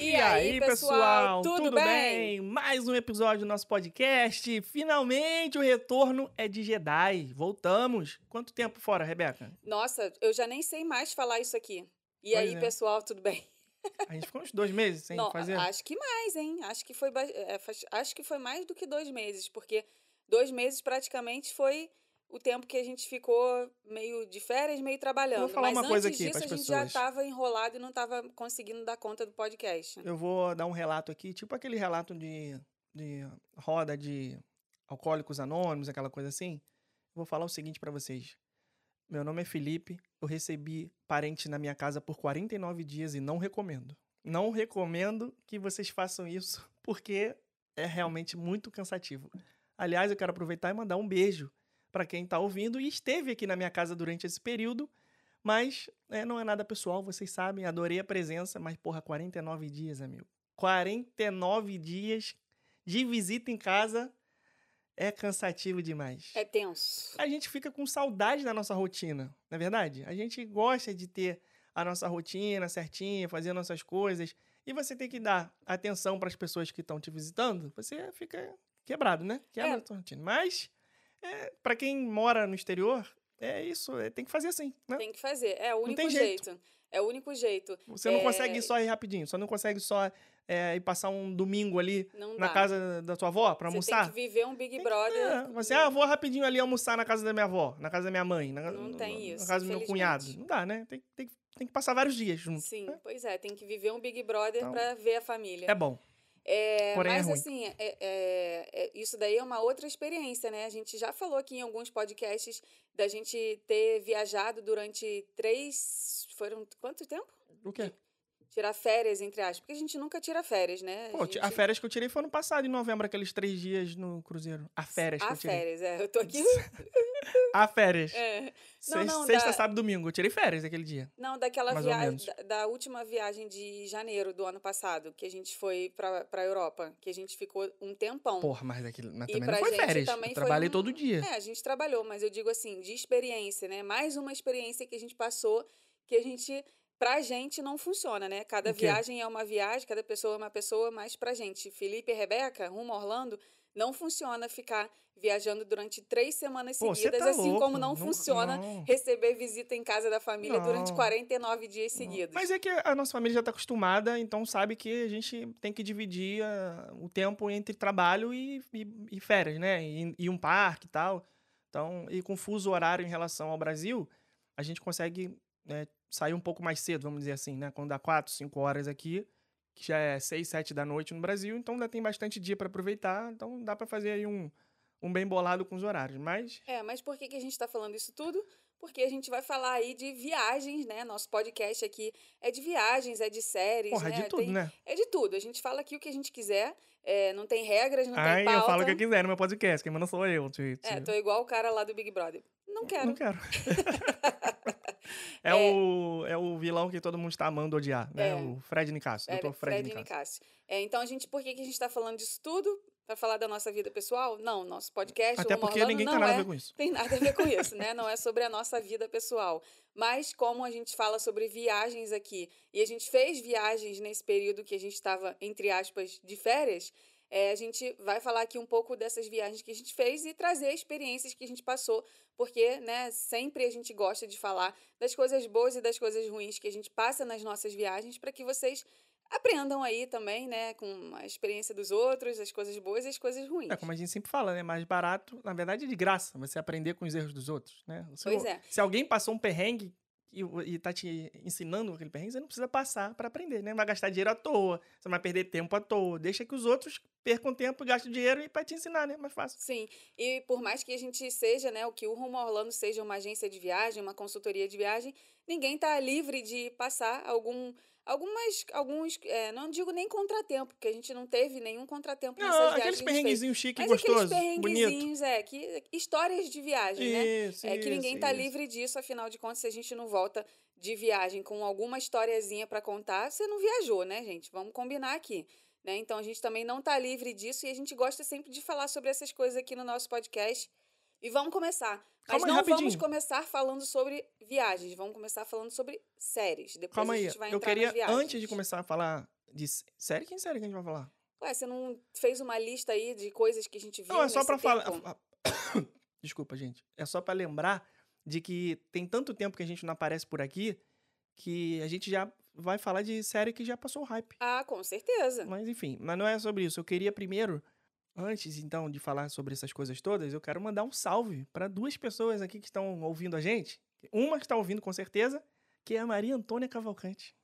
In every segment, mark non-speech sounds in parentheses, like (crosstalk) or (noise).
E, aí, pessoal, tudo, tudo bem? bem? Mais um episódio do nosso podcast. Finalmente o retorno é de Jedi. Voltamos. Quanto tempo fora, Rebeca? Nossa, eu já nem sei mais falar isso aqui. E pois aí, é. pessoal, tudo bem? (laughs) A gente ficou uns dois meses sem Não, fazer? Acho que mais, hein? Acho que, foi, é, acho que foi mais do que dois meses, porque dois meses praticamente foi o tempo que a gente ficou meio de férias, meio trabalhando. vou falar Mas uma coisa antes aqui disso, a gente pessoas. já estava enrolado e não estava conseguindo dar conta do podcast. Eu vou dar um relato aqui, tipo aquele relato de, de roda de alcoólicos anônimos, aquela coisa assim. vou falar o seguinte para vocês. Meu nome é Felipe, eu recebi parente na minha casa por 49 dias e não recomendo. Não recomendo que vocês façam isso, (laughs) porque é realmente muito cansativo. Aliás, eu quero aproveitar e mandar um beijo para quem está ouvindo e esteve aqui na minha casa durante esse período. Mas é, não é nada pessoal, vocês sabem, adorei a presença, mas porra, 49 dias, amigo. 49 dias de visita em casa é cansativo demais. É tenso. A gente fica com saudade da nossa rotina, não é verdade? A gente gosta de ter a nossa rotina certinha, fazer nossas coisas. E você tem que dar atenção para as pessoas que estão te visitando, você fica quebrado, né? Quebra é. a sua rotina. Mas é, para quem mora no exterior, é isso, é, tem que fazer assim, né? Tem que fazer, é o único jeito. jeito. É o único jeito. Você não é... consegue ir só ir rapidinho, só não consegue só é, ir passar um domingo ali não na dá. casa da tua avó para almoçar. Você tem que viver um Big Brother. É. Você, ah, vou rapidinho ali almoçar na casa da minha avó, na casa da minha mãe. Na, não no, tem isso. Na casa do meu cunhado. Não dá, né? Tem, tem, tem que passar vários dias juntos. Sim, né? pois é, tem que viver um Big Brother então, para ver a família. É bom. É, Porém, mas é assim, é, é, é, isso daí é uma outra experiência, né? A gente já falou aqui em alguns podcasts da gente ter viajado durante três. Foram quanto tempo? O quê? Tirar férias, entre aspas. Porque a gente nunca tira férias, né? A, Pô, gente... a férias que eu tirei foi ano passado, em novembro, aqueles três dias no Cruzeiro. A férias a que eu tirei. A férias, é. Eu tô aqui. (laughs) a férias. É. Não, não, Sexta, da... sábado domingo. Eu tirei férias aquele dia. Não, daquela viagem. Da, da, última viagem de janeiro do ano passado, que a gente foi pra, pra Europa. Que a gente ficou um tempão. Porra, mas, daquilo, mas também não foi férias. eu trabalhei um... todo dia. É, a gente trabalhou, mas eu digo assim, de experiência, né? Mais uma experiência que a gente passou que a gente pra gente não funciona, né? Cada viagem é uma viagem, cada pessoa é uma pessoa, mas pra gente, Felipe e Rebeca, rumo a Orlando, não funciona ficar viajando durante três semanas Pô, seguidas, tá assim louco. como não, não funciona não. receber visita em casa da família não. durante 49 dias seguidos. Mas é que a nossa família já está acostumada, então sabe que a gente tem que dividir uh, o tempo entre trabalho e, e, e férias, né? E, e, um parque e tal. Então, e com fuso horário em relação ao Brasil, a gente consegue né, sair um pouco mais cedo, vamos dizer assim, né? Quando dá quatro, cinco horas aqui, que já é seis, sete da noite no Brasil, então ainda tem bastante dia para aproveitar, então dá para fazer aí um, um bem bolado com os horários, mas... É, mas por que, que a gente está falando isso tudo? Porque a gente vai falar aí de viagens, né? Nosso podcast aqui é de viagens, é de séries, Porra, né? é de tudo, tem... né? É de tudo. A gente fala aqui o que a gente quiser, é, não tem regras, não Ai, tem pauta. eu falo o que eu quiser no meu podcast, quem manda sou eu. Tio, É, tô igual o cara lá do Big Brother. Não quero. Não quero. (laughs) é, é, o, é o vilão que todo mundo está amando odiar, né? É, o Fred Nicasso, é, Dr. Fred, Fred Nicasso. É, então, a gente, por que, que a gente está falando disso tudo? Para falar da nossa vida pessoal? Não, nosso podcast. Até porque Orlando, ninguém não tem nada é, a ver com isso. Tem nada a ver com isso, né? Não é sobre a nossa vida pessoal. Mas como a gente fala sobre viagens aqui, e a gente fez viagens nesse período que a gente estava, entre aspas, de férias, é, a gente vai falar aqui um pouco dessas viagens que a gente fez e trazer experiências que a gente passou, porque né, sempre a gente gosta de falar das coisas boas e das coisas ruins que a gente passa nas nossas viagens para que vocês aprendam aí também, né, com a experiência dos outros, as coisas boas e as coisas ruins. É como a gente sempre fala, né, mais barato, na verdade, é de graça, você aprender com os erros dos outros, né? Se, pois é. Se alguém passou um perrengue e, e tá te ensinando aquele perrengue, você não precisa passar para aprender, né? Vai gastar dinheiro à toa, você vai perder tempo à toa. Deixa que os outros percam tempo, gastem dinheiro e para te ensinar, né? Mais fácil. Sim. E por mais que a gente seja, né, o que o Rumo Orlando seja uma agência de viagem, uma consultoria de viagem, ninguém tá livre de passar algum algumas alguns é, não digo nem contratempo porque a gente não teve nenhum contratempo não, nessas viagens aqueles perrenguezinhos chique Mas gostoso aqueles perrenguezinhos é que histórias de viagem isso, né é isso, que ninguém isso. tá livre disso afinal de contas se a gente não volta de viagem com alguma historiazinha para contar você não viajou né gente? Vamos combinar aqui né? Então a gente também não tá livre disso e a gente gosta sempre de falar sobre essas coisas aqui no nosso podcast E vamos começar. Mas Calma aí, não vamos começar falando sobre viagens, vamos começar falando sobre séries. Depois Calma a aí. gente vai Eu entrar queria, nas viagens. antes de começar a falar de série, quem série que a gente vai falar? Ué, você não fez uma lista aí de coisas que a gente viu Não, é só pra falar. (coughs) Desculpa, gente. É só pra lembrar de que tem tanto tempo que a gente não aparece por aqui que a gente já vai falar de série que já passou o hype. Ah, com certeza. Mas enfim, mas não é sobre isso. Eu queria primeiro, antes então de falar sobre essas coisas todas, eu quero mandar um salve para duas pessoas aqui que estão ouvindo a gente. Uma que está ouvindo com certeza, que é a Maria Antônia Cavalcante.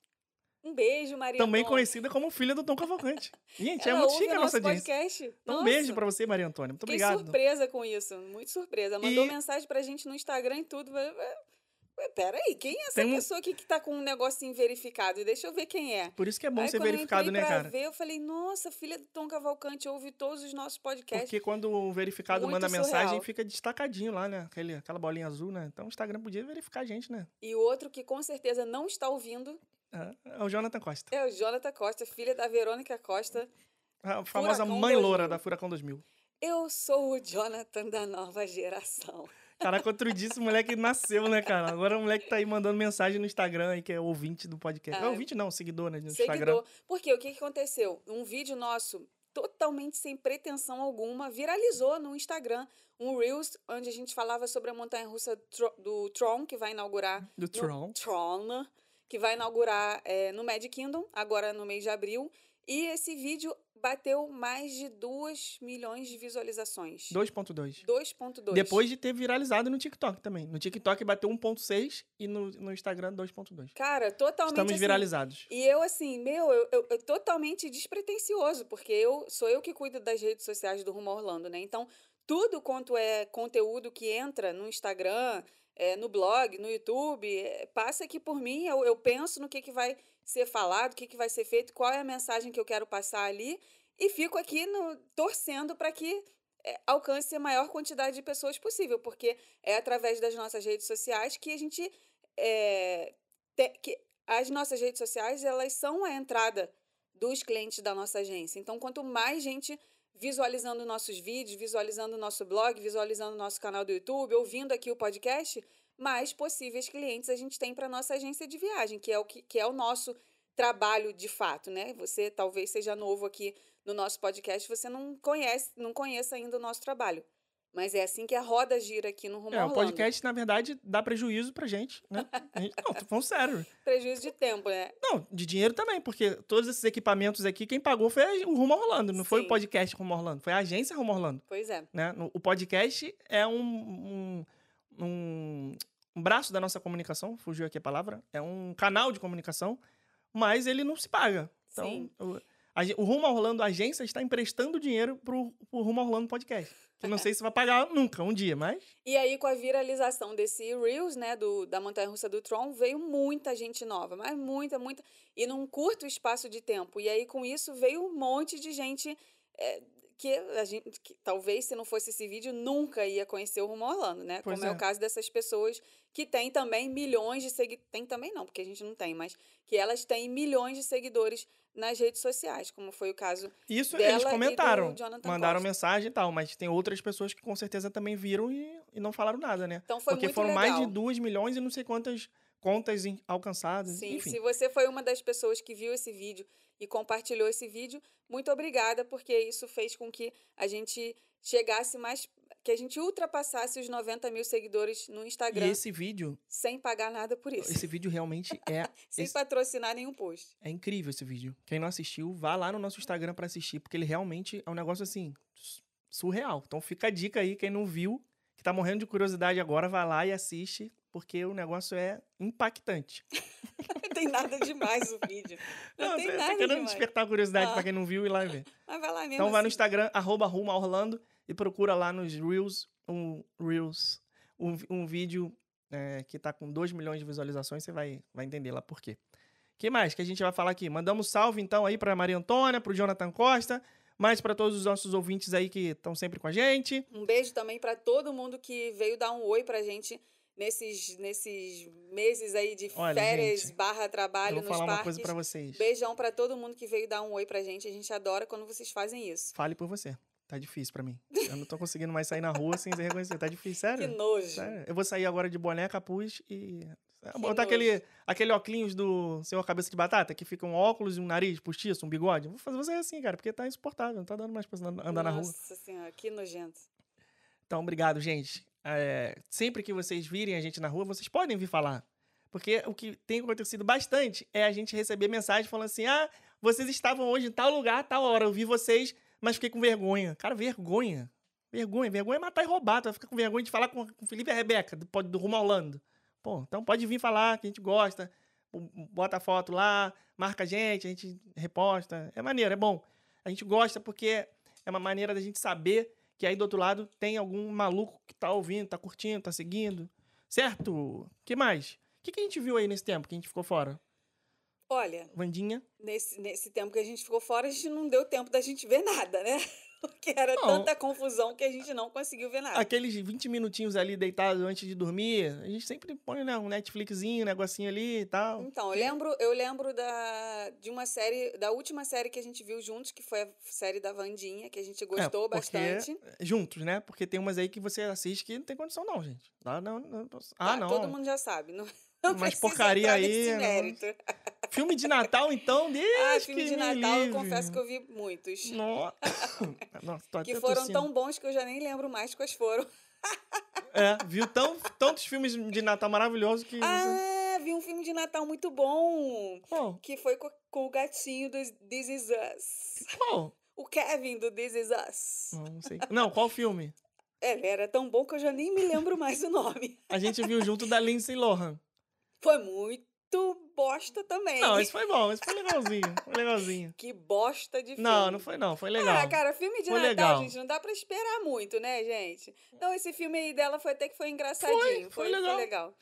Um beijo, Maria. também Antônia. conhecida como filha do Tom Cavalcante. Gente, Ela é muito chique a nossa audiência. podcast. Então, um beijo pra você, Maria Antônia. Muito Fiquei obrigado. surpresa com isso, muito surpresa. Mandou E- mensagem pra gente no Instagram e tudo. Peraí, quem é essa um- pessoa aqui que tá com um negocinho verificado? Deixa eu ver quem é. Por isso que é bom Aí, ser eu verificado, né, cara? ver, eu falei, nossa, filha do Tom Cavalcante ouve todos os nossos podcasts. Porque quando o verificado Muito manda mensagem, surreal. fica destacadinho lá, né? Aquele, aquela bolinha azul, né? Então o Instagram podia verificar a gente, né? E o outro que com certeza não está ouvindo É, é o Jonathan Costa. é o Jonathan Costa, filha da Verônica Costa. A famosa Furacão mãe 2000. loura da Furacão 2000. Eu sou o Jonathan da nova geração. Caraca, outro dia esse moleque nasceu, né, cara? Agora o moleque tá aí mandando mensagem no Instagram aí, que é ouvinte do podcast. Não, Ah, ouvinte não, seguidor, né? No Instagram. Seguidor. Porque o que, que aconteceu? Um vídeo nosso, totalmente sem pretensão alguma, viralizou no Instagram. Um Reels, onde a gente falava sobre a montanha-russa tro- do Tron, que vai inaugurar... Do Tron. Tron, que vai inaugurar é, no Magic Kingdom, agora no mês de abril. E esse vídeo bateu mais de 2 milhões de visualizações. 2.2. 2.2. Depois de ter viralizado no TikTok também. No TikTok bateu 1.6 e no, no Instagram 2.2. Cara, totalmente Estamos assim, viralizados. E eu, assim, meu, eu, eu, eu totalmente despretensioso, porque eu sou eu que cuido das redes sociais do Rumo Orlando, né? Então, tudo quanto é conteúdo que entra no Instagram, é, no blog, no YouTube, é, passa aqui por mim, eu, eu penso no que, que vai ser falado, o que, que vai ser feito, qual é a mensagem que eu quero passar ali, e fico aqui no, torcendo para que é, alcance a maior quantidade de pessoas possível, porque é através das nossas redes sociais que a gente é, te- que as nossas redes sociais elas são a entrada dos clientes da nossa agência. Então, quanto mais gente visualizando nossos vídeos, visualizando o nosso blog, visualizando o nosso canal do YouTube, ouvindo aqui o podcast, mais possíveis clientes a gente tem para nossa agência de viagem, que é o que, que é o nosso trabalho de fato, né? Você talvez seja novo aqui no nosso podcast, você não conhece, não conheça ainda o nosso trabalho. Mas é assim que a roda gira aqui no Rumo É, o podcast, na verdade, dá prejuízo pra gente, né? A gente- não, tô falando sério. (laughs) Prejuízo de tempo, né? Não, de dinheiro também, porque todos esses equipamentos aqui, quem pagou foi o Rumo Orlando, não foi Sim. o podcast Rumo Orlando, foi a agência Rumo Orlando. Pois é. Né? O podcast é um, um, um, um braço da nossa comunicação, fugiu aqui a palavra, é um canal de comunicação, mas ele não se paga. Então, Sim. o, a o Rumo Orlando a agência está emprestando dinheiro pro, pro Rumo Orlando podcast. Que não sei se vai pagar nunca, um dia, mas E aí, com a viralização desse Reels, né, do, da Montanha Russa do Tron, veio muita gente nova, mas muita, muita. E num curto espaço de tempo. E aí, com isso, veio um monte de gente é, que a gente, que talvez, se não fosse esse vídeo, nunca ia conhecer o Rumo Orlando, né? Pois Como é. é. o caso dessas pessoas que têm também milhões de seguidores. Tem também não, porque a gente não tem, mas que elas têm milhões de seguidores nas redes sociais, como foi o caso Isso Dela eles comentaram, mandaram Costa. mensagem e tal, mas tem outras pessoas que com certeza também viram e, e não falaram nada, né? Então foi Porque muito foram legal. mais de 2 milhões e não sei quantas contas alcançadas, Sim, enfim. se você foi uma das pessoas que viu esse vídeo e compartilhou esse vídeo, muito obrigada, porque isso fez com que a gente chegasse mais. que a gente ultrapassasse os 90 mil seguidores no E Instagram esse vídeo, sem pagar nada por isso. esse vídeo realmente (laughs) é, sem esse- patrocinar nenhum post. é incrível esse vídeo. Quem não assistiu, vá lá no nosso Instagram pra assistir, porque ele realmente é um negócio assim su- surreal. Então fica a dica aí, quem não viu, que tá morrendo de curiosidade agora, vai lá e assiste, porque o negócio é impactante. Não (laughs) tem nada demais o vídeo. Não, tem você tá nada querendo demais. despertar a curiosidade Ah. pra quem não viu e ir lá ver. Mas vai lá mesmo. Então vai no assim. Instagram, arroba a Orlando, e procura lá nos Reels, um, Reels, um, um vídeo é, que tá com 2 milhões de visualizações, você vai, vai entender lá por quê. que mais que a gente vai falar aqui? Mandamos salve então aí pra Maria Antônia, pro Jonathan Costa, mais pra todos os nossos ouvintes aí que estão sempre com a gente. Um beijo também para todo mundo que veio dar um oi pra gente nesses, nesses meses aí de Olha, férias gente, barra Eu trabalho vou nos falar parques. uma coisa pra vocês. Beijão pra todo mundo que veio dar um oi pra gente. A gente adora quando vocês fazem isso. Fale por você. Tá difícil pra mim. Eu não tô conseguindo mais sair na rua sem reconhecer. Tá difícil, Que sério. nojo. sério. Eu vou sair agora de boné, capuz e. Que botar nojo. aquele, aquele óculos do senhor cabeça de batata, que fica um óculos e um nariz postiço, um bigode. Vou fazer você assim, cara, porque tá insuportável. Não tá dando mais pra andar andar na rua. Nossa senhora, que nojento. Então, obrigado, gente. É, sempre que vocês virem a gente na rua, vocês podem vir falar. Porque o que tem acontecido bastante é a gente receber mensagem falando assim: ah, vocês estavam hoje em tal lugar, tal hora, eu vi vocês, mas fiquei com vergonha. Cara, vergonha. Vergonha. Vergonha é matar e roubar. Tu vai ficar com vergonha de falar com, o Felipe e a Rebeca, do, do Rumo ao. Pô, então pode vir falar que a gente gosta. Bota a foto lá, marca a gente, a gente reposta. É maneiro, é bom. A gente gosta porque é uma maneira da gente saber que aí do outro lado tem algum maluco que tá ouvindo, tá curtindo, tá seguindo. Certo? que mais? O que, que a gente viu aí nesse tempo que a gente ficou fora? Olha, Vandinha? nesse, nesse tempo que a gente ficou fora, a gente não deu tempo da gente ver nada, né? (laughs) Porque era Não. tanta confusão que a gente não conseguiu ver nada. Aqueles 20 minutinhos ali deitado antes de dormir, a gente sempre põe, né, um Netflixzinho, um negocinho ali e tal. Então, eu lembro, eu lembro da, de uma série, da última série que a gente viu juntos, que foi a série da Vandinha, que a gente gostou É, bastante. Juntos, né? Porque tem umas aí que você assiste que não tem condição não, gente. Ah, não, não, não. Ah, Tá, não. Todo mundo já sabe. Não, (laughs) não Mas porcaria aí, nesse não. Filme de Natal, então, Deus Ah, filme que de Natal, eu livre. confesso que eu vi muitos. Nossa, (laughs) Nossa tô Que até foram tossindo. tão bons que eu já nem lembro mais quais foram. É, viu tão, tantos filmes de Natal maravilhosos que... Ah, vi um filme de Natal muito bom. Qual? Que foi co- com, o gatinho do This Is Us. Qual? O Kevin do This Is Us. Não, não sei. Não, qual filme? Ele era tão bom que eu já nem me lembro mais o nome. A gente viu junto da Lindsay Lohan. Foi muito bosta também. Não, esse foi bom, esse foi legalzinho. Foi legalzinho. (laughs) Que bosta de filme. Não, não foi não, foi legal. Ah, cara, filme de Foi Natal, legal. gente, não dá pra esperar muito, né, gente? Então, esse filme aí dela foi até que foi engraçadinho. foi legal. legal.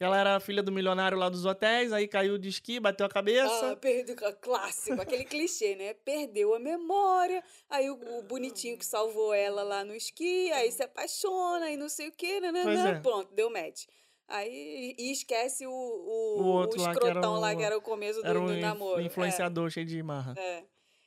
Ela era filha do milionário lá dos hotéis, aí caiu de esqui, bateu a cabeça. Ah, perdeu, clássico, aquele (laughs) clichê, né? Perdeu a memória, aí o, o bonitinho que salvou ela lá no esqui, aí se apaixona e não sei o quê, né, Pois é. pronto, deu match. Aí, e esquece o, o, O outro o lá que era escrotão lá que era o começo do, era um do namoro. É, influenciador cheio de marra. É.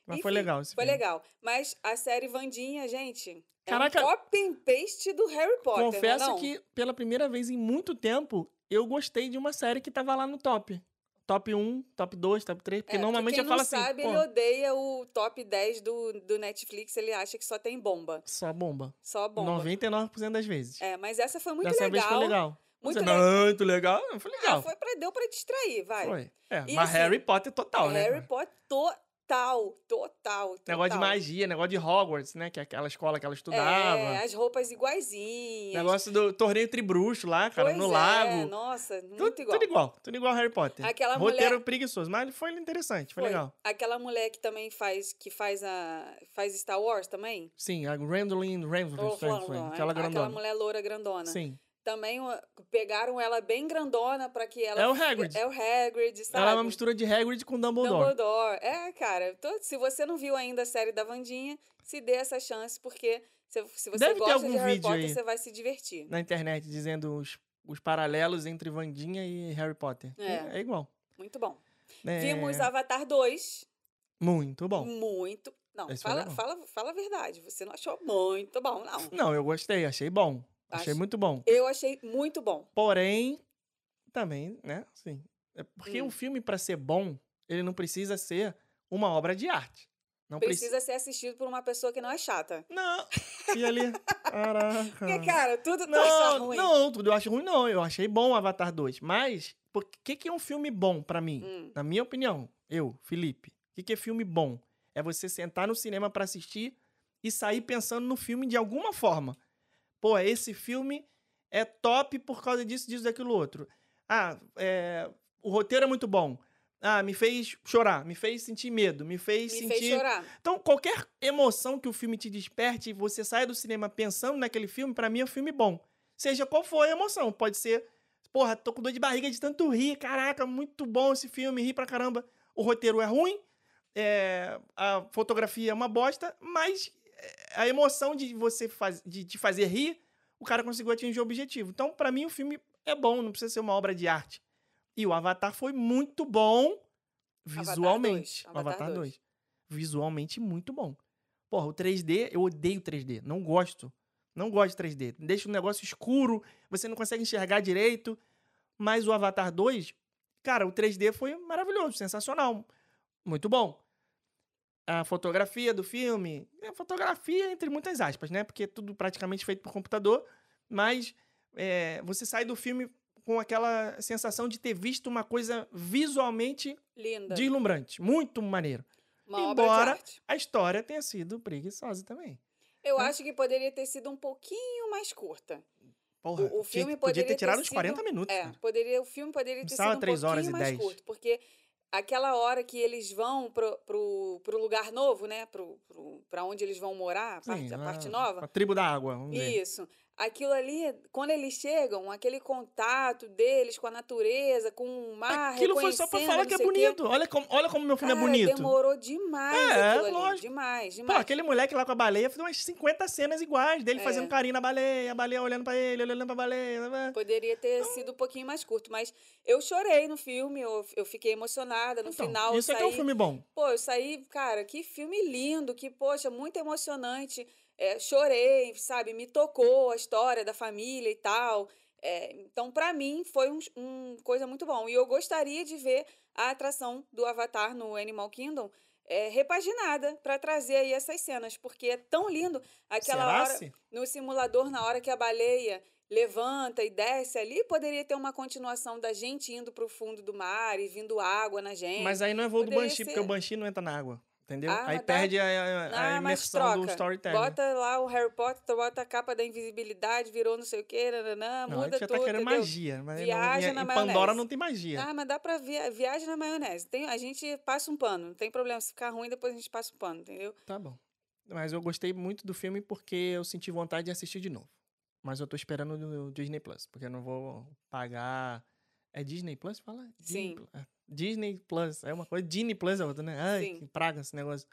Mas Enfim, foi legal esse Foi filme. legal. Mas a série Vandinha, gente, Caraca. é um copy and paste do Harry Potter, não é Confesso não? que pela primeira vez em muito tempo, eu gostei de uma série que tava lá no top. Top 1, top 2, top 3, porque É, normalmente quem eu falo não assim, sabe, pô, ele odeia o top 10 do, do Netflix, ele acha que só tem bomba. só bomba. Só bomba. 99% das vezes. É, mas essa foi muito Dessa legal. vez foi legal. Muito Você, legal. Muito legal. Não, Foi legal. Ah, foi pra, deu pra distrair, vai. Foi. É, E mas assim, Harry Potter total, né? Harry Potter total, total, total. Negócio de magia, negócio de Hogwarts, né? Que é aquela escola que ela estudava. É, as roupas iguaizinhas. Negócio do torneio tribruxo lá, cara, Pois no é, lago. nossa, muito Tudo, igual. tudo igual. Tudo igual Harry Potter. Aquela Roteiro mulher- preguiçoso, mas foi interessante, foi, Foi. legal. Aquela mulher que também faz, que faz a faz Star Wars também. Sim, a Gwendolyn Ramsay, foi, aquela grandona. mulher loura grandona. Sim. Também pegaram ela bem grandona pra que ela É o Hagrid. É o Hagrid, sabe? Ela é uma mistura de Hagrid com Dumbledore. Dumbledore. É, cara, tô- se você não viu ainda a série da Vandinha, se dê essa chance, porque se, se você Deve gosta de Harry Potter, você vai se divertir. Na internet, dizendo os, os paralelos entre Vandinha e Harry Potter. É. É, igual. Muito bom. É, Vimos Avatar 2. Muito bom. Muito. Não, Esse fala, fala, fala a verdade. Você não achou muito bom, não. Não, eu gostei, achei bom. Achei Acho- muito bom. Eu achei muito bom. Porém, também, né? Sim. É porque Hum. um filme, pra ser bom, ele não precisa ser uma obra de arte. Não precisa. Precisa ser assistido por uma pessoa que não é chata. Não. E ali. Caraca. Porque, cara, tudo tu acha Não, ruim. não, tudo eu acho ruim, não. Eu achei bom o Avatar 2. Mas, o que, que é um filme bom pra mim? Hum. Na minha opinião, eu, Felipe, o que, que é filme bom? É você sentar no cinema pra assistir e sair pensando no filme de alguma forma. Pô, esse filme é top por causa disso, disso, daquilo outro. Ah, é, o roteiro é muito bom. Ah, me fez chorar, me fez sentir medo, me fez Me sentir. fez chorar. Então, qualquer emoção que o filme te desperte e você saia do cinema pensando naquele filme, pra mim é um filme bom. Seja qual for a emoção. Pode ser, porra, tô com dor de barriga de tanto rir. Caraca, muito bom esse filme, ri pra caramba. O roteiro é ruim, é, a fotografia é uma bosta, mas a emoção de você faz, de te fazer rir, o cara conseguiu atingir o objetivo. Então, pra mim, o filme é bom, não precisa ser uma obra de arte. E o Avatar foi muito bom Avatar visualmente. dois, O Avatar Avatar 2. Visualmente muito bom. Porra, o 3D, eu odeio 3D. Não gosto. Não gosto de 3D. Deixa o negócio escuro, você não consegue enxergar direito. Mas o Avatar 2, cara, o 3D foi maravilhoso, sensacional. Muito bom. A fotografia do filme, é fotografia entre muitas aspas, né? Porque é tudo praticamente feito por computador, mas é, você sai do filme com aquela sensação de ter visto uma coisa visualmente Linda. deslumbrante, muito maneiro. Uma Embora a história tenha sido preguiçosa também. Eu Hã? acho que poderia ter sido um pouquinho mais curta. Porra, O, o filme podia poderia ter tirado ter uns sido, 40 minutos. É, cara. poderia, o filme poderia ter sido um horas pouquinho mais curto, porque aquela hora que eles vão pro, pro, pro lugar novo, né, pro, pro, pra onde eles vão morar, a parte, Sim, a a- parte nova, A tribo da água, vamos dizer. Aquilo ali, quando eles chegam, aquele contato deles com a natureza, com o mar, Aquilo foi só pra falar que é bonito. Olha como, olha como meu filme Cara, é bonito. demorou demais É, aquilo ali. lógico. Demais, Pô, demais. aquele moleque lá com a baleia fez umas 50 cenas iguais dele É. fazendo carinho na baleia, a baleia olhando pra ele, olhando pra baleia. Poderia ter sido um pouquinho mais curto, mas eu chorei no filme, eu, eu fiquei emocionada. No Então, final, isso é que é um filme bom. Pô, eu saí, cara, que filme lindo, que, poxa, muito emocionante. É, chorei, sabe? Me tocou a história da família e tal. É, então, pra mim, foi um, um coisa muito bom. E eu gostaria de ver a atração do Avatar no Animal Kingdom é, repaginada pra trazer aí essas cenas, porque é tão lindo aquela Será? hora se? no simulador, na hora que a baleia levanta e desce ali, poderia ter uma continuação da gente indo pro fundo do mar e vindo água na gente. Mas aí não é voo do Poderia Banshee, porque ser. o Banshee não entra na água. Entendeu? Ah, aí dá- perde a, a- a Ah, mas imersão do storytelling. Bota lá o Harry Potter, bota a capa da invisibilidade, virou não sei o que, nananã, não, muda a gente já tudo, tá querendo entendeu? magia. Mas Viaja não, na em Pandora maionese. não tem magia. Ah, mas dá pra via viagem na maionese. Tem, a gente passa um pano, não tem problema. Se ficar ruim, depois a gente passa um pano, entendeu? Tá bom. Mas eu gostei muito do filme porque eu senti vontade de assistir de novo. Mas eu tô esperando no Disney Plus, porque eu não vou pagar. É Disney Plus? Fala? Disney Sim. Plus. É, Disney Plus. É uma coisa. Disney Plus é outra, né? Ai, Sim. que praga esse negócio.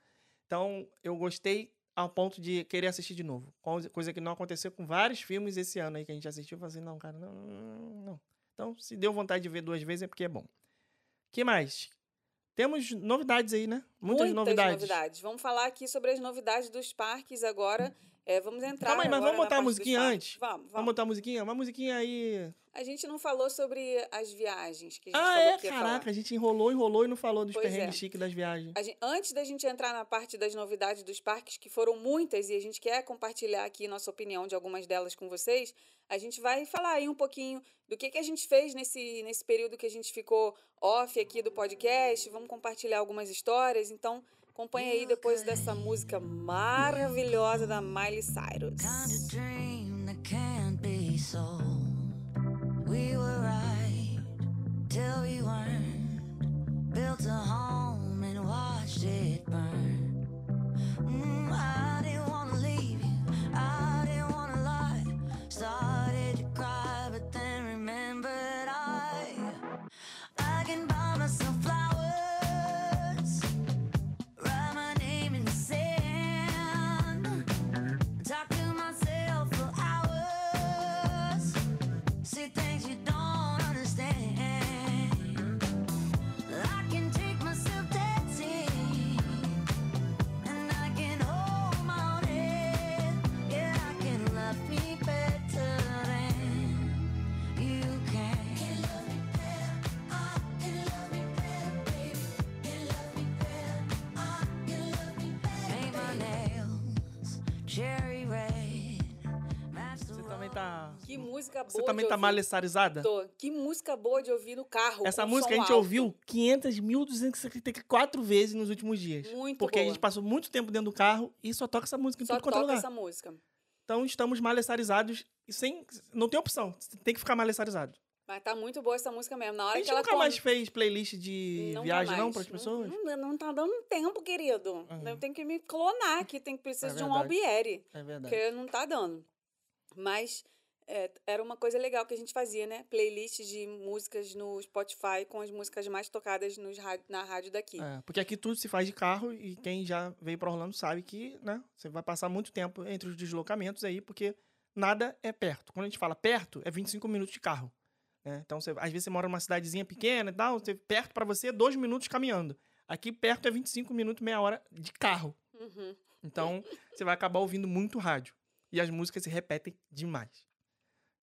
Então, eu gostei ao ponto de querer assistir de novo. Coisa que não aconteceu com vários filmes esse ano aí que a gente assistiu. Eu falei assim, não, cara, não, não, não. Então, se deu vontade de ver duas vezes é porque é bom. que mais? Temos novidades aí, né? Muitas, novidades. Vamos falar aqui sobre as novidades dos parques agora. É, vamos entrar. Calma aí, mas vamos botar a musiquinha antes? Vamos, Vamos vamos. botar a musiquinha? Uma musiquinha aí. A gente não falou sobre as viagens que a gente Ah, falou é? que Caraca, falar. a gente enrolou, enrolou e não falou dos Pois perrengues é. chiques das viagens. A gen- antes da gente entrar na parte das novidades dos parques, que foram muitas, e a gente quer compartilhar aqui nossa opinião de algumas delas com vocês, a gente vai falar aí um pouquinho do que, que a gente fez nesse, nesse período que a gente ficou off aqui do podcast. Vamos compartilhar algumas histórias. Então, acompanha aí depois dessa música maravilhosa da Miley Cyrus. Built a home and watched it burn. Mm, I Que música boa Você também tá malessarizada? Tô. Que música boa de ouvir no carro. Essa música a gente alto. ouviu 500.274 vezes nos últimos dias. Muito Porque a boa. gente passou muito tempo dentro do carro e só toca essa música em Só tudo quanto é toca lugar. essa música. Então estamos malessarizados e sem. Não tem opção. Tem que ficar malessarizado. Mas tá muito boa essa música mesmo. Na A hora gente que ela nunca come- mais fez playlist de Não viagem, não, para as pessoas? Não, não, não tá dando tempo, querido. Uhum. Eu tenho que me clonar aqui, tem que precisar É de um. Albieri, É verdade. porque não tá dando. Mas é, era uma coisa legal que a gente fazia, né? Playlist de músicas no Spotify com as músicas mais tocadas nos na rádio daqui. É, porque aqui tudo se faz de carro e quem já veio para Orlando sabe que, né, você vai passar muito tempo entre os deslocamentos aí, porque nada é perto. Quando a gente fala perto, é 25 minutos de carro. né? Então, você, às vezes você mora numa cidadezinha pequena e tal, você, perto para você é dois minutos caminhando. Aqui perto é 25 minutos, meia hora de carro. Uhum. Então, você vai acabar ouvindo muito rádio. E as músicas se repetem demais.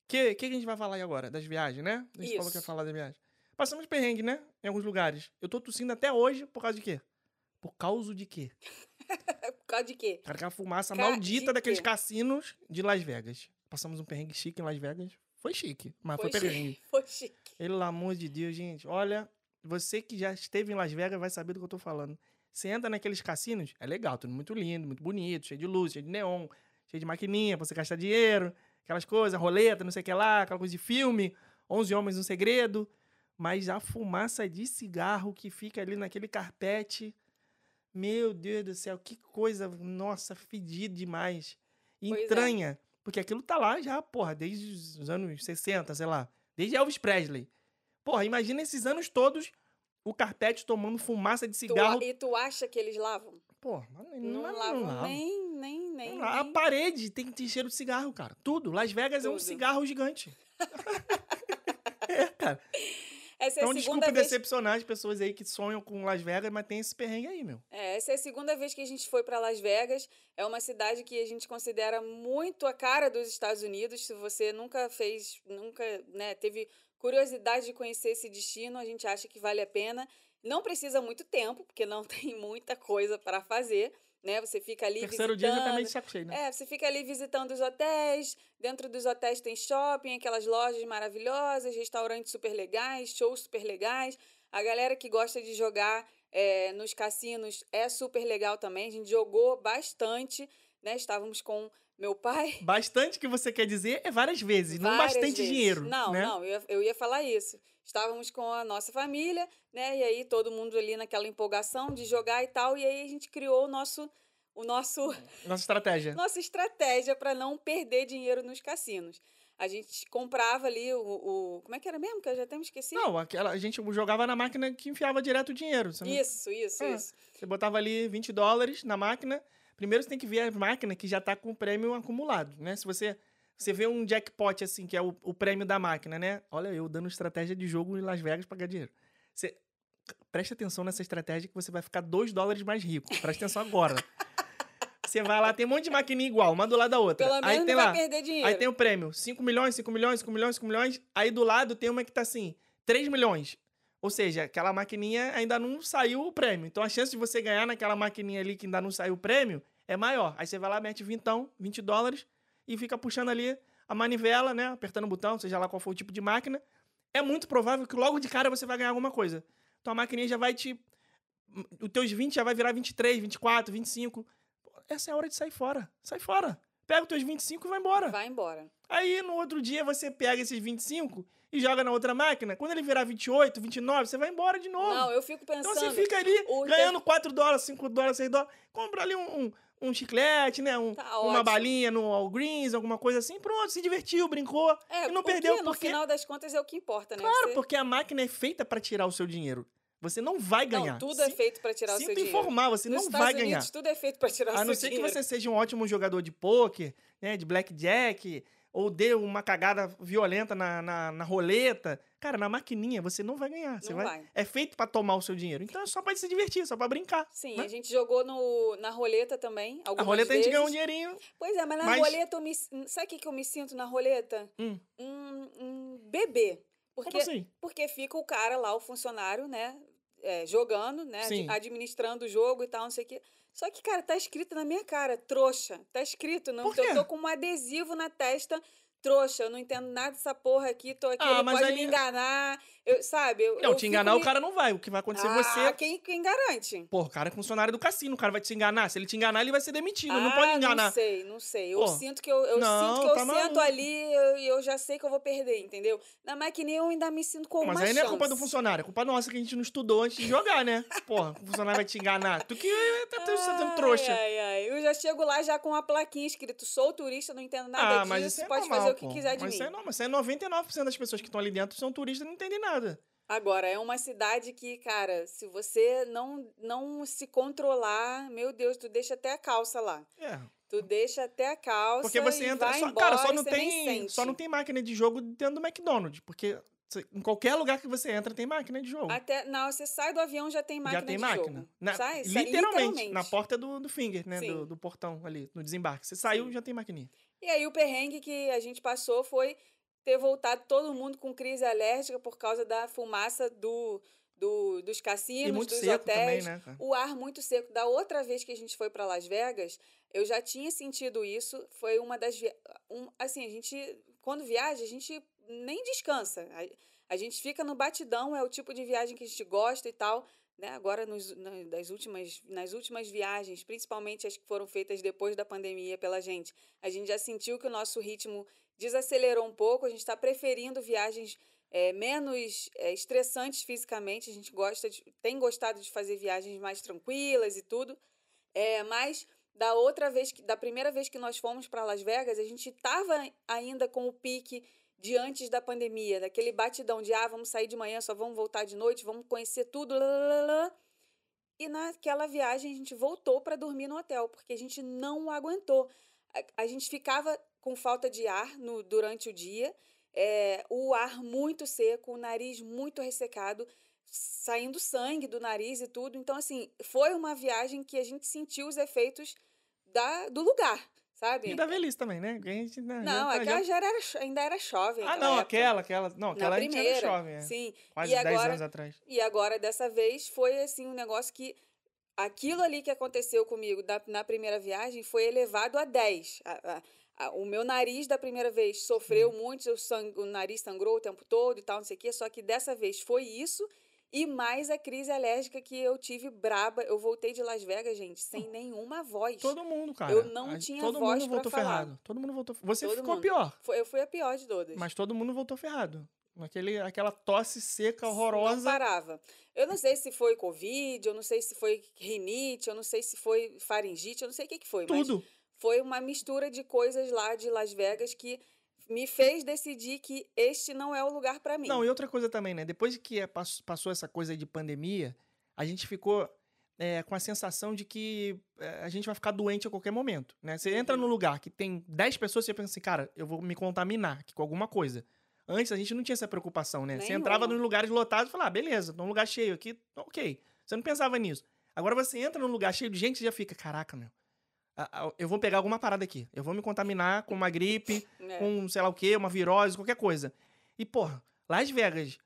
O que, que a gente vai falar aí agora? Das viagens, né? A gente falou que ia Isso. falar das viagens. Passamos perrengue, né? Em alguns lugares. Eu tô tossindo até hoje por causa de quê? Por causa de quê? (laughs) Por causa de quê? Cara, aquela fumaça Ca- maldita daqueles quê? cassinos de Las Vegas. Passamos um perrengue chique em Las Vegas. Foi chique, mas foi, Foi perrengue. (laughs) Foi chique. Pelo amor de Deus, gente. Olha, você que já esteve em Las Vegas vai saber do que eu tô falando. Você entra naqueles cassinos, é legal, tudo muito lindo, muito bonito, cheio de luz, cheio de neon, cheio de maquininha pra você gastar dinheiro, aquelas coisas, roleta, não sei o que lá, aquela coisa de filme, 11 Homens, um Segredo. Mas a fumaça de cigarro que fica ali naquele carpete, meu Deus do céu, que coisa, nossa, fedido demais. É. entranha, porque aquilo tá lá já, porra, desde os anos 60, sei lá, desde Elvis Presley. Porra, imagina esses anos todos o carpete tomando fumaça de Tu- cigarro. e tu acha que eles lavam? Porra, mas Não, mas lavam lava. nem, nem, nem. A nem- parede tem que ter cheiro de cigarro, cara. Tudo. Las Vegas é um Tudo. cigarro gigante. (laughs) é, cara. Essa é Então, desculpe vez decepcionar as pessoas aí que sonham com Las Vegas, mas tem esse perrengue aí, meu. É, essa é a segunda vez que a gente foi para Las Vegas. É uma cidade que a gente considera muito a cara dos Estados Unidos. Se você nunca fez, nunca né, teve curiosidade de conhecer esse destino, a gente acha que vale a pena. Não precisa muito tempo, porque não (laughs) tem muita coisa para fazer. Né? Você fica ali Terceiro dia já tá visitando. meio de saco cheio, né? É, você fica ali visitando os hotéis. Dentro dos hotéis tem shopping, aquelas lojas maravilhosas, restaurantes super legais, shows super legais. A galera que gosta de jogar é, nos cassinos é super legal também. A gente jogou bastante, né? Estávamos com meu pai. Bastante que você quer dizer é várias vezes, não várias bastante vezes. dinheiro. Não, né? não, eu ia, eu ia falar isso. Estávamos com a nossa família, né? E aí todo mundo ali naquela empolgação de jogar e tal. E aí a gente criou o nosso. O nosso (laughs) Nossa estratégia. nossa estratégia para não perder dinheiro nos cassinos. A gente comprava ali o, o- Como é que era mesmo? Que eu já até me esqueci. Não, aquela, a gente jogava na máquina que enfiava direto o dinheiro. Você, não- Isso, isso, É. isso. você botava ali 20 dólares na máquina. Primeiro você tem que ver a máquina que já tá com o prêmio acumulado, né? Se você, você vê um jackpot, assim, que é o, o prêmio da máquina, né? Olha eu dando estratégia de jogo em Las Vegas pra ganhar dinheiro. Você, preste atenção nessa estratégia que você vai ficar 2 dólares mais rico. Preste atenção agora. (laughs) Você vai lá, tem um monte de maquininha igual, uma do lado da outra. Pelo Aí menos tem não lá, vai perder dinheiro. Aí tem o prêmio, 5 milhões, 5 milhões, 5 milhões, 5 milhões, 5 milhões. Aí do lado tem uma que tá assim, 3 Ou seja, aquela maquininha ainda não saiu o prêmio. Então a chance de você ganhar naquela maquininha ali que ainda não saiu o prêmio é maior. Aí você vai lá, mete 20, 20 dólares e fica puxando ali a manivela, né? Apertando o botão, seja lá qual for o tipo de máquina. É muito provável que logo de cara você vai ganhar alguma coisa. Então a maquininha já vai te. Os teus 20 já vai virar 23, 24, 25. Pô, Essa é a hora de sair fora. Sai fora. Pega os teus 25 e vai embora. Vai embora. Aí no outro dia você pega esses 25 e joga na outra máquina. Quando ele virar 28, 29, você vai embora de novo. Não, eu fico então pensando. você fica ali ganhando 4 dólares, 5 dólares, 6 dólares. Compra ali um, um, um chiclete, né? Um- Tá uma balinha no All-Greens, alguma coisa assim. Pronto, se divertiu, brincou. É, e não porque perdeu no porque... final das contas é o que importa, né? Claro, Você- porque a máquina é feita para tirar o seu dinheiro. Você não vai ganhar. Não, tudo é Sin- feito para tirar o seu Sinto dinheiro. informar, você Nos não Estados vai ganhar. Unidos, tudo é feito para tirar o A seu não ser que dinheiro. você seja um ótimo jogador de pôquer, né, de blackjack, ou dê uma cagada violenta na, na, na roleta. Cara, na maquininha você não vai ganhar. Você Não vai, vai. É feito pra tomar o seu dinheiro. Então é só pra se divertir, só pra brincar. Sim, né? a gente jogou no, na roleta também. A roleta a gente vezes. ganha um dinheirinho. Pois é, mas na Mas- roleta eu me. Sabe o que, que eu me sinto na roleta? Hum. Um, um bebê. Porque, Como assim? porque fica o cara lá, o funcionário, né? é, jogando, né? Sim. ad- Administrando o jogo e tal, não sei o quê. Só que, cara, tá escrito na minha cara, trouxa. Tá escrito, não. Eu tô com um adesivo na testa, trouxa. Eu não entendo nada dessa porra aqui, tô aqui, Ah, ele pode aí- me enganar. Eu, sabe? Eu, Não, eu te enganar me- o cara não vai. O que vai acontecer ah, você. Quem, quem garante? Pô, o cara é funcionário do cassino, o cara vai te enganar. Se ele te enganar, ele vai ser demitido. não Ah, pode enganar. Não sei, não sei. Eu Pô, sinto que eu, eu não, sinto que eu tá sento ali e eu, eu já sei que eu vou perder, entendeu? Na maquininha eu ainda me sinto com Mas aí não é culpa do funcionário, é culpa nossa que a gente não estudou antes de jogar, né? Porra, o funcionário vai te enganar. Tu que tá tá sendo trouxa. Ai, ai. Eu já chego lá já com uma plaquinha escrito sou turista, não entendo nada ah, mas disso, isso é pode normal, fazer o que pô. quiser de mas mim. Isso é, não, mas isso é 99% das pessoas que estão ali dentro são turistas e não entendem nada. Agora, é uma cidade que, cara, se você não, não se controlar, meu Deus, tu deixa até a calça lá. É. Tu deixa até a calça Porque você entra. Só, embora cara, só não, tem, só não tem máquina de jogo dentro do McDonald's. Porque Em qualquer lugar que você entra tem máquina de jogo. Até, não, você sai do avião já tem máquina Já tem de máquina. jogo. Na- Sai, sai- literalmente, na porta do, do finger, né? Do, do portão ali, no desembarque. Você saiu, Sim. já tem maquininha. E aí o perrengue que a gente passou foi ter voltado todo mundo com crise alérgica por causa da fumaça do, do- dos cassinos, dos seco também, hotéis. né? O ar muito seco. Da outra vez que a gente foi para Las Vegas, eu já tinha sentido isso. Foi uma das. Um, assim, a gente. Quando viaja, a gente nem descansa. A, a gente fica no batidão, é o tipo de viagem que a gente gosta e tal. Né? Agora, nos, na- das últimas, nas últimas viagens, principalmente as que foram feitas depois da pandemia pela gente, a gente já sentiu que o nosso ritmo desacelerou um pouco. A gente está preferindo viagens é, menos é, estressantes fisicamente. A gente gosta de, tem gostado de fazer viagens mais tranquilas e tudo. É, mas da outra vez, que- da primeira vez que nós fomos para Las Vegas, a gente estava ainda com o pique de antes da pandemia, daquele batidão de ah, vamos sair de manhã, só vamos voltar de noite, vamos conhecer tudo. lá, lá, lá. E naquela viagem a gente voltou para dormir no hotel, porque a gente não aguentou. A, a gente ficava com falta de ar no, durante o dia, é, o ar muito seco, o nariz muito ressecado, saindo sangue do nariz e tudo. Então, assim, foi uma viagem que a gente sentiu os efeitos da, do lugar, sabe? E da velhice também, né? A gente, né, Não, já, aquela já... era, ainda era jovem. Ah, não, época. aquela, aquela. Não, aquela Na a gente primeira, era jovem, é. sim. Quase E 10 agora- anos atrás. E agora, dessa vez, foi assim um negócio que aquilo ali que aconteceu comigo da- na primeira viagem foi elevado a 10. A- a- a- o meu nariz da primeira vez sofreu muito, o, sang- o nariz sangrou o tempo todo e tal, não sei o quê, só que dessa vez foi isso. E mais a crise alérgica que eu tive braba. Eu voltei de Las Vegas, gente, sem nenhuma voz. Todo mundo, cara. Eu não A- tinha Todo voz mundo voltou falar. ferrado. Todo mundo voltou. Você Todo ficou mundo. pior, Foi- eu fui a pior de todas. mas todo mundo voltou ferrado. Aquele, aquela tosse seca, Não horrorosa. parava. Eu não sei se foi Covid, eu não sei se foi rinite, eu não sei se foi faringite, eu não sei o que, que foi. mas Tudo. Foi uma mistura de coisas lá de Las Vegas que me fez decidir que este não é o lugar para mim. Não, e outra coisa também, né? Depois que é, pass- passou essa coisa de pandemia, a gente ficou é, com a sensação de que é, a gente vai ficar doente a qualquer momento, né? Você entra Uhum. num lugar que tem 10 pessoas, você pensa assim, cara, eu vou me contaminar com alguma coisa. Antes a gente não tinha essa preocupação, né? Você entrava nos lugares lotados e falava, ah, beleza, num lugar cheio aqui, ok. Você não pensava nisso. Agora você entra num lugar cheio de gente e já fica, caraca, meu. Eu vou pegar alguma parada aqui. Eu vou me contaminar com uma gripe, É. com sei lá o quê, uma virose, qualquer coisa. E, porra, Las Vegas,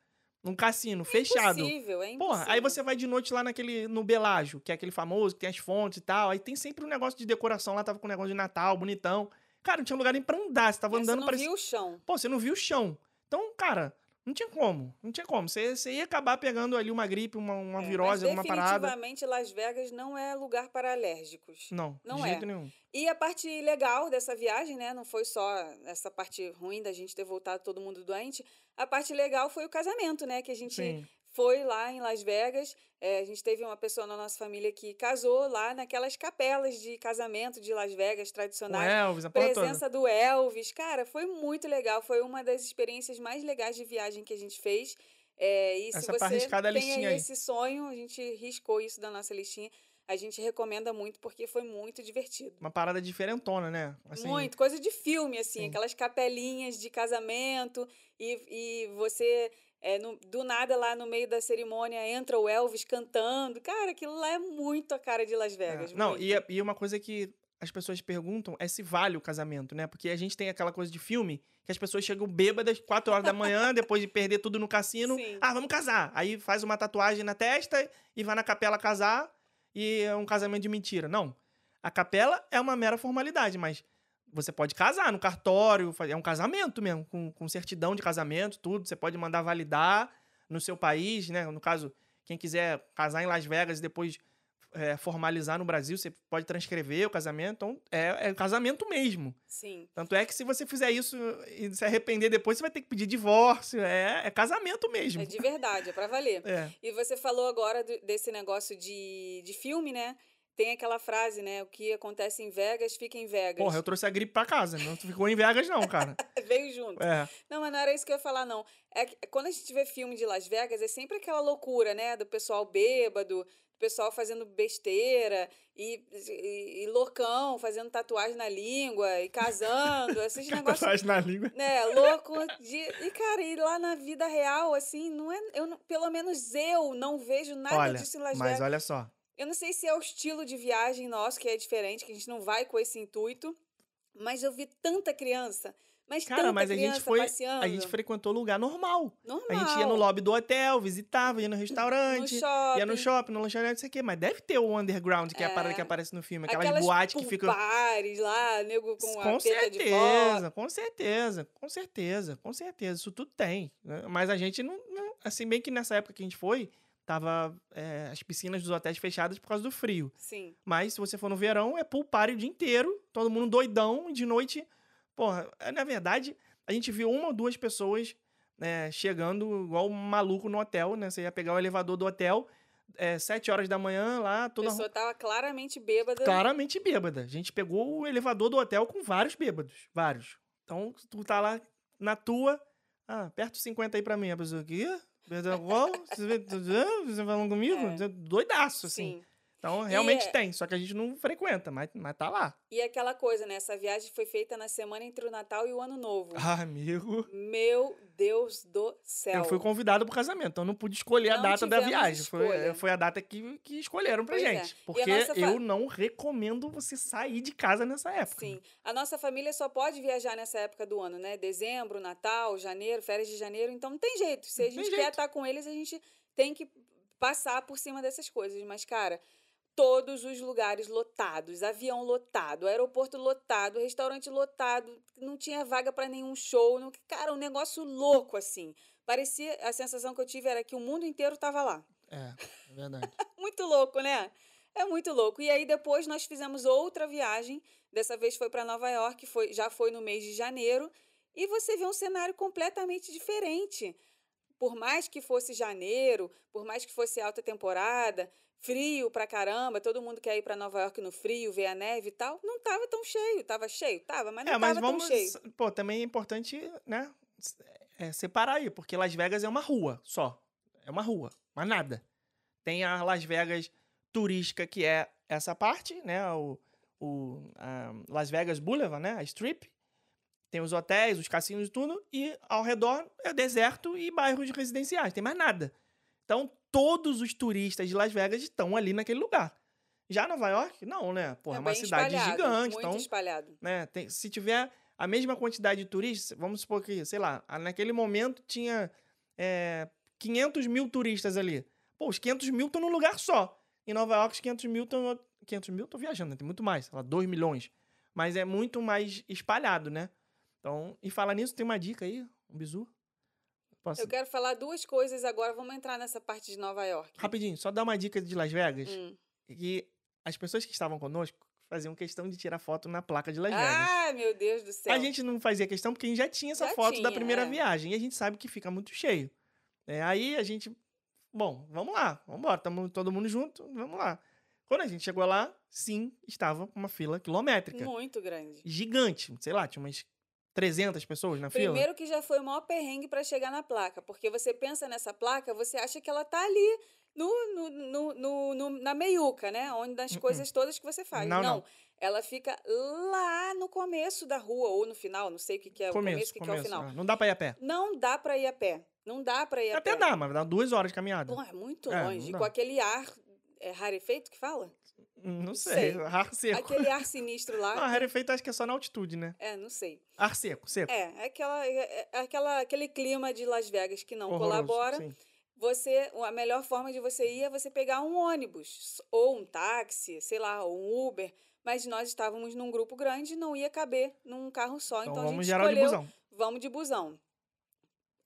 num cassino fechado. Impossível, é impossível. Porra, aí você vai de noite lá naquele, no Belágio, que é aquele famoso, que tem as fontes e tal. Aí tem sempre um negócio de decoração lá, tava com um negócio de Natal, bonitão. Cara, não tinha lugar nem pra andar, você tava Mas você andando não parecia... viu o chão. Pô, você não viu o chão. Então, cara, não tinha como. Não tinha como. Você, você ia acabar pegando ali uma gripe, uma, uma É, virose, alguma parada. definitivamente Las Vegas não é lugar para alérgicos. Não, Não de é. jeito nenhum. E a parte legal dessa viagem, né? Não foi só essa parte ruim da gente ter voltado todo mundo doente. A parte legal foi o casamento, né? Que a gente Sim. Foi lá em Las Vegas. É, a gente teve uma pessoa na nossa família que casou lá naquelas capelas de casamento de Las Vegas tradicionais. Elvis, a porra toda. Presença do Elvis. Cara, foi muito legal. Foi uma das experiências mais legais de viagem que a gente fez. É, e Essa se pra você tem aí. esse sonho, a gente riscou isso da nossa listinha. A gente recomenda muito porque foi muito divertido. Uma parada diferentona, né? Assim, Muito, coisa de filme, assim, Sim. aquelas capelinhas de casamento e, e você, é, no- do nada lá no meio da cerimônia, entra o Elvis cantando. Cara, aquilo lá é muito a cara de Las É, Vegas. Não, muito. e, é- e uma coisa que as pessoas perguntam é se vale o casamento, né? Porque a gente tem aquela coisa de filme que as pessoas chegam bêbadas 4 horas da manhã, (laughs) depois de perder tudo no cassino. Sim. Ah, vamos casar. Aí faz uma tatuagem na testa e vai na capela casar e é um casamento de mentira. Não. A capela é uma mera formalidade, mas você pode casar no cartório, é um casamento mesmo, com, com certidão de casamento, tudo. Você pode mandar validar no seu país, né? No caso, quem quiser casar em Las Vegas e depois é, formalizar no Brasil, você pode transcrever o casamento. Então, é, é casamento mesmo. Sim. Tanto é que se você fizer isso e se arrepender depois, você vai ter que pedir divórcio. É, é casamento mesmo. É de verdade, é pra valer. (laughs) É. E você falou agora do- desse negócio de, de filme, né? Tem aquela frase, né? O que acontece em Vegas, fica em Vegas. Porra, eu trouxe a gripe pra casa. Não ficou em Vegas, não, cara. (laughs) Veio junto. É. Não, mas não era isso que eu ia falar, não. É que quando a gente vê filme de Las Vegas, é sempre aquela loucura, né? Do pessoal bêbado, do pessoal fazendo besteira e, e, e loucão, fazendo tatuagem na língua e casando, (laughs) esses negócios. Tatuagem na língua. Né, louco de. E, cara, e lá na vida real, assim, não é. Eu, pelo menos eu não vejo nada Olha, disso em Las mas Vegas. olha só. Eu não sei se é o estilo de viagem nosso que é diferente, que a gente não vai com esse intuito, mas eu vi tanta criança, mas Cara, tanta mas a criança gente foi. passeando. A gente frequentou lugar normal. Normal. A gente ia no lobby do hotel, visitava, ia no no restaurante. shopping. Ia no shopping, no lanchonete, não sei o quê. Mas deve ter o underground, que é, a parada É. que aparece no filme. Aquelas, Aquelas boates que ficam. bares lá, nego com, Com a certeza, com certeza, com certeza, com certeza. Isso tudo tem. né? Mas a gente não, não- Assim, bem que nessa época que a gente foi, tava é, as piscinas dos hotéis fechadas por causa do frio. Sim. Mas se você for no verão, é pool party o dia inteiro, todo mundo doidão, e de noite. Porra, é, na verdade, a gente viu uma ou duas pessoas né, chegando igual um maluco no hotel, né? Você ia pegar o elevador do hotel, é, sete horas da manhã lá, A toda pessoa tava claramente bêbada. claramente bêbada. A gente pegou o elevador do hotel com vários bêbados. Vários. Então, tu tá lá na tua. Ah, aperta os 50 aí pra mim. A pessoa aqui. Você vê- você falando comigo? É. Doidaço, assim. Sim. Então, realmente é- tem. Só que a gente não frequenta, mas, mas tá lá. E aquela coisa, né? Essa viagem foi feita na semana entre o Natal e o Ano Novo. Ah, amigo. Meu Deus do céu. Eu fui convidado pro casamento, então eu não pude escolher a Não data da viagem. Foi, escolha. foi a data que, que escolheram pra Pois é. gente. A Porque fa- eu não recomendo você sair de casa nessa época. Sim. A nossa família só pode viajar nessa época do ano, né? Dezembro, Natal, janeiro, férias de janeiro. Então não tem jeito. Se a gente quer estar com eles, a gente tem que passar por cima dessas coisas. Mas, cara, todos os lugares lotados, avião lotado, aeroporto lotado, restaurante lotado, não tinha vaga para nenhum show. Não... Cara, um negócio louco assim. Parecia, a sensação que eu tive era que o mundo inteiro estava lá. É, é verdade. (laughs) Muito louco, né? É muito louco. E aí depois nós fizemos outra viagem. Dessa vez foi para Nova York, foi, já foi no mês de janeiro. E você vê um cenário completamente diferente. Por mais que fosse janeiro, por mais que fosse alta temporada, frio pra caramba, todo mundo quer ir para Nova York no frio, ver a neve e tal, não tava tão cheio. Tava cheio? Tava, mas não é, mas tava vamos. tão cheio. Pô, também é importante, né? é, separar aí, porque Las Vegas é uma rua só. É uma rua, mas nada. Tem a Las Vegas turística, que é essa parte, né? O, o a Las Vegas Boulevard, né? A Strip. Tem os hotéis, os cassinos e tudo. E ao redor é deserto e bairros residenciais. Tem mais nada. Então, todos os turistas de Las Vegas estão ali naquele lugar. Já Nova York, não, né? Porra, é, uma bem cidade gigante. Muito Então, espalhado. né? Tem- se tiver a mesma quantidade de turistas, vamos supor que, sei lá, naquele momento tinha é, 500 mil turistas ali. Pô, os 500 mil estão num lugar só. Em Nova York, os 500 mil estão... 500 mil? Tô viajando, né? Tem muito mais, sei lá, 2 milhões. Mas é muito mais espalhado, né? Então, e falar nisso, tem uma dica aí, um bizu. Posso... Eu quero falar duas coisas agora. Vamos entrar nessa parte de Nova York. Rapidinho, só dar uma dica de Las Vegas. Hum. Que as pessoas que estavam conosco faziam questão de tirar foto na placa de Las Vegas. Ah, meu Deus do céu. A gente não fazia questão porque a gente já tinha essa Já foto da tinha, primeira é. viagem. E a gente sabe que fica muito cheio. É, aí a gente. Bom, vamos lá, vamos embora. Tamo todo mundo junto, vamos lá. Quando a gente chegou lá, sim, estava uma fila quilométrica. Muito grande. Gigante. Sei lá, tinha umas 300 pessoas na fila. Primeiro que já foi o maior perrengue para chegar na placa, porque você pensa nessa placa, você acha que ela tá ali no, no, no, no- na meiuca, né? Onde das Uh-uh. coisas todas que você faz. Não, não. Ela fica lá no começo da rua ou no final, não sei o que, que é começo, o começo, o que, que é o começo. final. ah, Não dá pra ir a pé. Não dá para ir a pé. Não dá para ir a Até pé. dá, mas dá duas horas de caminhada. Pô, é muito É, não longe. Com aquele ar é, rarefeito que fala? Não sei. sei. Ar seco. Aquele ar sinistro lá. (laughs) Não, rarefeito acho que é só na altitude, né? É, não sei. Ar seco, seco. É, é, aquela, é, é aquela, aquele clima de Las Vegas que não Horroroso, colabora. sim. Você, a melhor forma de você ir é você pegar um ônibus, ou um táxi, sei lá, ou um Uber. Mas nós estávamos num grupo grande, não ia caber num carro só. Então, Então, a vamos gente geral de escolheu, busão. vamos de busão.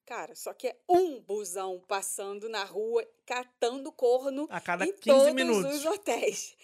Cara, só que é um busão passando na rua, catando corno A cada em 15 todos minutos. os hotéis.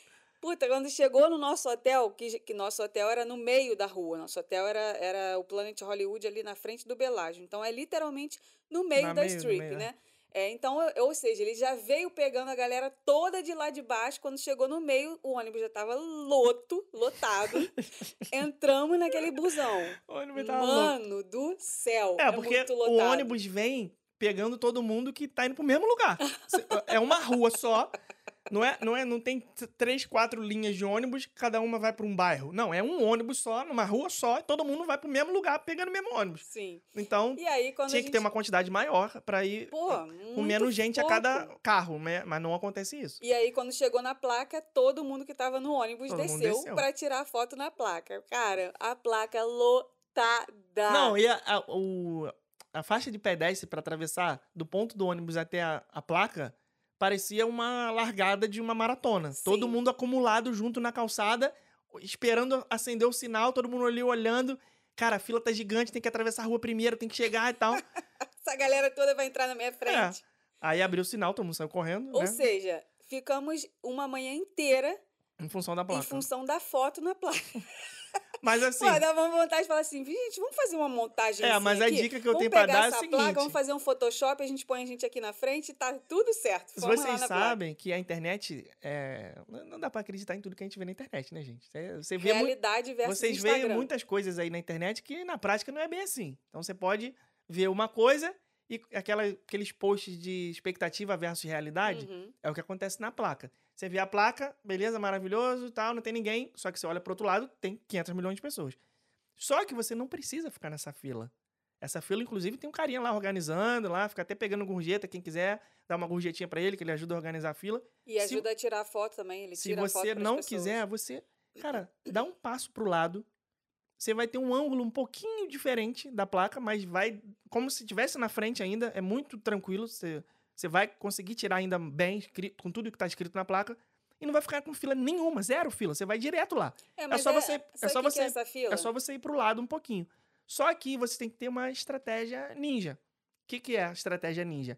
Puta, quando chegou no nosso hotel, que, que nosso hotel era no meio da rua, nosso hotel era, era o Planet Hollywood ali na frente do Belágio. Então é literalmente no meio Na da meio, strip, meio, é. né? É, então, ou seja, ele já veio pegando a galera toda de lá de baixo. Quando chegou no meio, o ônibus já estava loto, lotado. (laughs) Entramos naquele busão. O ônibus tava louco. Mano do céu. É, porque muito o ônibus vem pegando todo mundo que tá indo pro mesmo lugar. (laughs) É uma rua só. Não é, não é, não tem três, quatro linhas de ônibus, cada uma vai pra um bairro. Não, é um ônibus só, numa rua só, e todo mundo vai pro mesmo lugar pegando o mesmo ônibus. Sim. Então, E aí, tinha a que gente... ter uma quantidade maior pra ir Pô, com muito menos gente a cada pouco. carro, né? mas não acontece isso. E aí, quando chegou na placa, todo mundo que tava no ônibus Todo desceu, pra tirar foto na placa. Cara, a placa lotada. Não, e a, a, o- a faixa de pedestre pra atravessar do ponto do ônibus até a, a placa parecia uma largada de uma maratona. Todo Sim. mundo acumulado junto na calçada, esperando acender o sinal, todo mundo ali olhando. Cara, a fila tá gigante, tem que atravessar a rua primeiro, tem que chegar e tal. (laughs) Essa galera toda vai entrar na minha frente. Aí abriu o sinal, todo mundo saiu correndo, Ou né? seja, ficamos uma manhã inteira Em função da em placa. função da foto na placa. Mas (laughs) assim, Pô, dá uma vontade de falar assim, gente, vamos fazer uma montagem é, mas a aqui? dica que eu vamos tenho pra pegar dar é o seguinte. placa, vamos fazer um Photoshop, a gente põe a gente aqui na frente e tá tudo certo. Se vocês na placa. sabem que a internet é... não dá pra acreditar em tudo que a gente vê na internet, né, gente? Você, vê Realidade versus Vocês Instagram. veem muitas coisas aí na internet que na prática não é bem assim. Então você pode ver uma coisa e aquela, aqueles posts de expectativa versus realidade Uhum. é o que acontece na placa. Você vê a placa, beleza, maravilhoso e tal, não tem ninguém, só que você olha pro outro lado, tem 500 milhões de pessoas. Só que você não precisa ficar nessa fila. Essa fila, inclusive, tem um carinha lá organizando, lá, fica até pegando gorjeta, quem quiser, dá uma gorjetinha pra ele, que ele ajuda a organizar a fila. E Se- ajuda a tirar foto também. Ele Se tira foto você pras não pessoas. quiser, você, cara, dá um passo pro lado. Você vai ter um ângulo um pouquinho diferente da placa, mas vai como se estivesse na frente ainda. É muito tranquilo. Você, você vai conseguir tirar ainda bem com tudo que tá escrito na placa. E não vai ficar com fila nenhuma, zero fila. Você vai direto lá. É, mas só você- é só você- é? É só você ir pro lado um pouquinho. Só que você tem que ter uma estratégia ninja. O que, que é a estratégia ninja?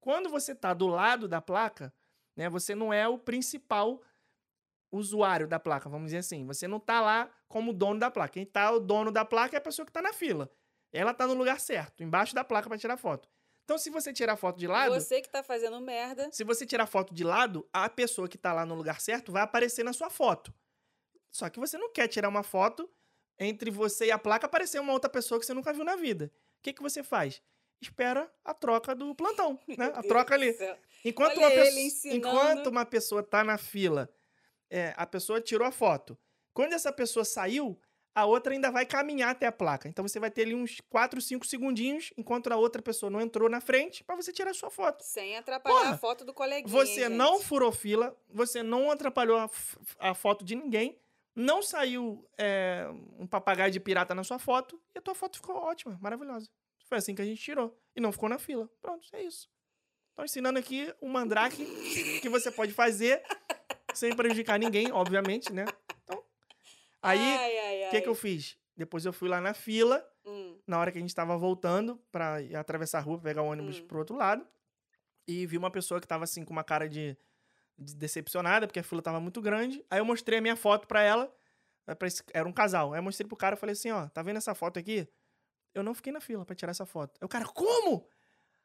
Quando você tá do lado da placa, né, você não é o principal usuário da placa, vamos dizer assim. Você não tá lá como dono da placa. Quem tá o dono da placa é a pessoa que tá na fila. Ela tá no lugar certo, embaixo da placa para tirar foto. Então, se você tirar foto de lado, Você que tá fazendo merda. se você tirar foto de lado, a pessoa que tá lá no lugar certo vai aparecer na sua foto. Só que você não quer tirar uma foto entre você e a placa aparecer uma outra pessoa que você nunca viu na vida. O que, que você faz? Espera a troca do plantão, (laughs) né? A troca ali. Enquanto Olha uma, pessoa, enquanto uma pessoa tá na fila, é, a pessoa tirou a foto. Quando essa pessoa saiu, a outra ainda vai caminhar até a placa. Então você vai ter ali uns 4, 5 segundinhos, enquanto a outra pessoa não entrou na frente, para você tirar a sua foto. Sem atrapalhar Porra, a foto do coleguinha. Você hein, não gente? furou fila, você não atrapalhou a, a foto de ninguém, não saiu é, um papagaio de pirata na sua foto, e a tua foto ficou ótima, maravilhosa. Foi assim que a gente tirou. E não ficou na fila. Pronto, é isso. Tô ensinando aqui o mandrake que você pode fazer (laughs) sem prejudicar ninguém, obviamente, né? Aí, o que, que eu fiz? Depois eu fui lá na fila, Hum, na hora que a gente tava voltando pra ir atravessar a rua, pegar o ônibus Hum. pro outro lado. E vi uma pessoa que tava assim com uma cara de, de decepcionada, porque a fila tava muito grande. Aí eu mostrei a minha foto pra ela. eh, pra esse- era um casal. Aí eu mostrei pro cara e falei assim, ó, tá vendo essa foto aqui? Eu não fiquei na fila pra tirar essa foto. Aí o cara, como?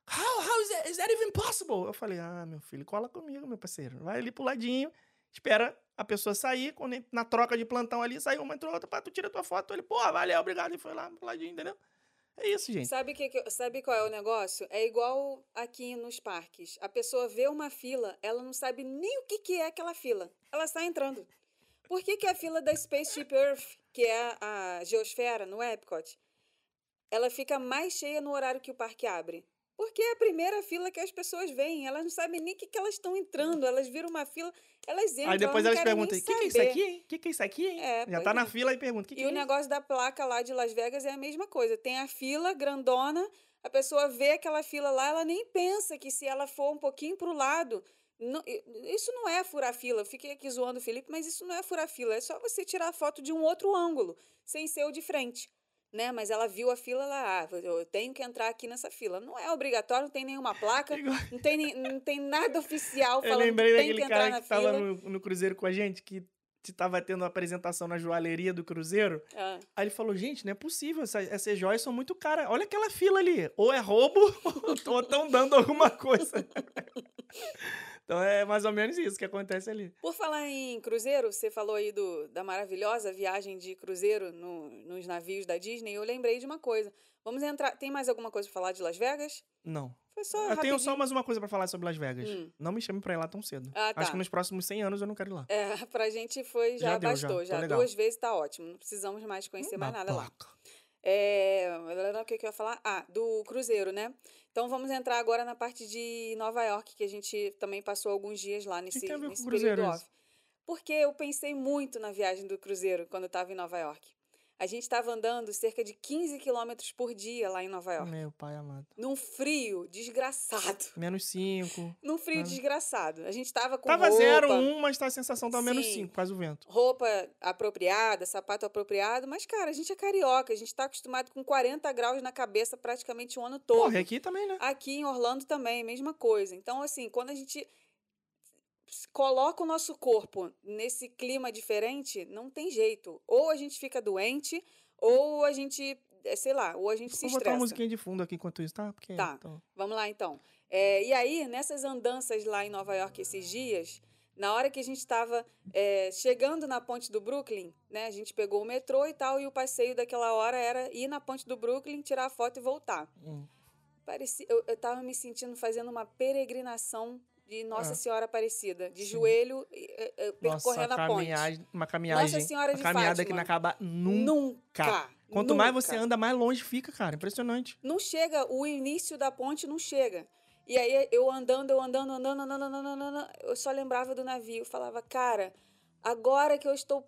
How, how is that, is that even possible? Eu falei, ah, meu filho, cola comigo, meu parceiro. Vai ali pro ladinho, espera a pessoa sair, na troca de plantão ali, saiu uma, entrou outra, pá, tu tira tua foto. Ele, pô, valeu, obrigado, e foi lá pro ladinho, entendeu? É isso, gente. Sabe, que, que- sabe qual é o negócio? É igual aqui nos parques. A pessoa vê uma fila, ela não sabe nem o que, que é aquela fila. Ela está entrando. Por que, que a fila da Spaceship Earth, que é a geosfera no Epcot, ela fica mais cheia no horário que o parque abre? Porque é a primeira fila que as pessoas veem. Elas não sabem nem o que, que elas estão entrando. Elas viram uma fila, elas entram. Aí depois elas elas perguntam, o que, que é isso aqui, hein? O que, que é isso aqui, hein? É, Já tá na é. fila e pergunta, o que, que E é o isso? negócio da placa lá de Las Vegas é a mesma coisa. Tem a fila grandona, a pessoa vê aquela fila lá, ela nem pensa que se ela for um pouquinho pro lado. não- isso não é furar fila. Eu fiquei aqui zoando o Felipe, mas isso não é furar fila. É só você tirar a foto de um outro ângulo, sem ser o de frente. Né? Mas ela viu a fila lá, ah, eu tenho que entrar aqui nessa fila. Não é obrigatório, não tem nenhuma placa, (laughs) não tem, não tem nada oficial Eu falando lembrei que tem daquele que entrar cara na que tava fila. no, no cruzeiro com a gente, que tava tendo uma apresentação na joalheria do Cruzeiro. Ah, Aí ele falou, gente, não é possível, essa- essas joias são muito caras. Olha aquela fila ali. Ou é roubo, (laughs) ou estão dando alguma coisa. (laughs) então é mais ou menos isso que acontece ali. Por falar em cruzeiro, você falou aí do, da maravilhosa viagem de cruzeiro no- nos navios da Disney. Eu lembrei de uma coisa. Vamos entrar. Tem mais alguma coisa pra falar de Las Vegas? Não. Foi só. Eu tenho rapidinho. só mais uma coisa pra falar sobre Las Vegas. Hum. Não me chame pra ir lá tão cedo. Ah, tá. Acho que nos próximos 100 anos eu não quero ir lá. É, (laughs) pra gente foi, já, Já deu, já. bastou. Tô Já, legal. duas vezes tá ótimo. Não precisamos mais conhecer mais nada lá. Babaca. É, o que, que eu ia falar? Ah, do cruzeiro, né? Então vamos entrar agora na parte de Nova York, que a gente também passou alguns dias lá nesse, tem a ver com nesse cruzeiro período off. Porque eu pensei muito na viagem do cruzeiro quando eu estava em Nova York. A gente estava andando cerca de 15 quilômetros por dia lá em Nova York. Meu pai amado. Num frio desgraçado. (laughs) Menos 5. Num frio Ah. desgraçado. A gente estava com Tava roupa, 0, 1, mas tá a sensação tá menos Sim. 5, quase o vento. roupa apropriada, sapato apropriado. Mas, cara, a gente é carioca. A gente está acostumado com 40 graus na cabeça praticamente o ano todo. Porra, e aqui também, né? Aqui em Orlando também, mesma coisa. Então, assim, quando a gente coloca o nosso corpo nesse clima diferente, não tem jeito. Ou a gente fica doente, ou a gente, eh, sei lá, ou a gente se Vou botar uma estressa. musiquinha de fundo aqui enquanto isso, tá? Porque, Tá. então, Vamos lá, então. É, e aí, nessas andanças lá em Nova York esses dias, na hora que a gente estava chegando na ponte do Brooklyn, né? A gente pegou o metrô e tal, e o passeio daquela hora era ir na ponte do Brooklyn, tirar a foto e voltar. hum. Parecia, eu, eu tava me sentindo fazendo uma peregrinação de Nossa É. Senhora Aparecida, de Sim. joelho, e, Nossa, percorrendo a ponte. uma caminhagem. Senhora uma de caminhada que Fátima. não acaba nunca. Nunca. Quanto mais você nunca. anda, mais longe fica, cara. Impressionante. Não chega, o início da ponte não chega. E aí eu andando, eu andando, andando, andando, andando, andando, eu só lembrava do navio. Falava, cara, agora que eu estou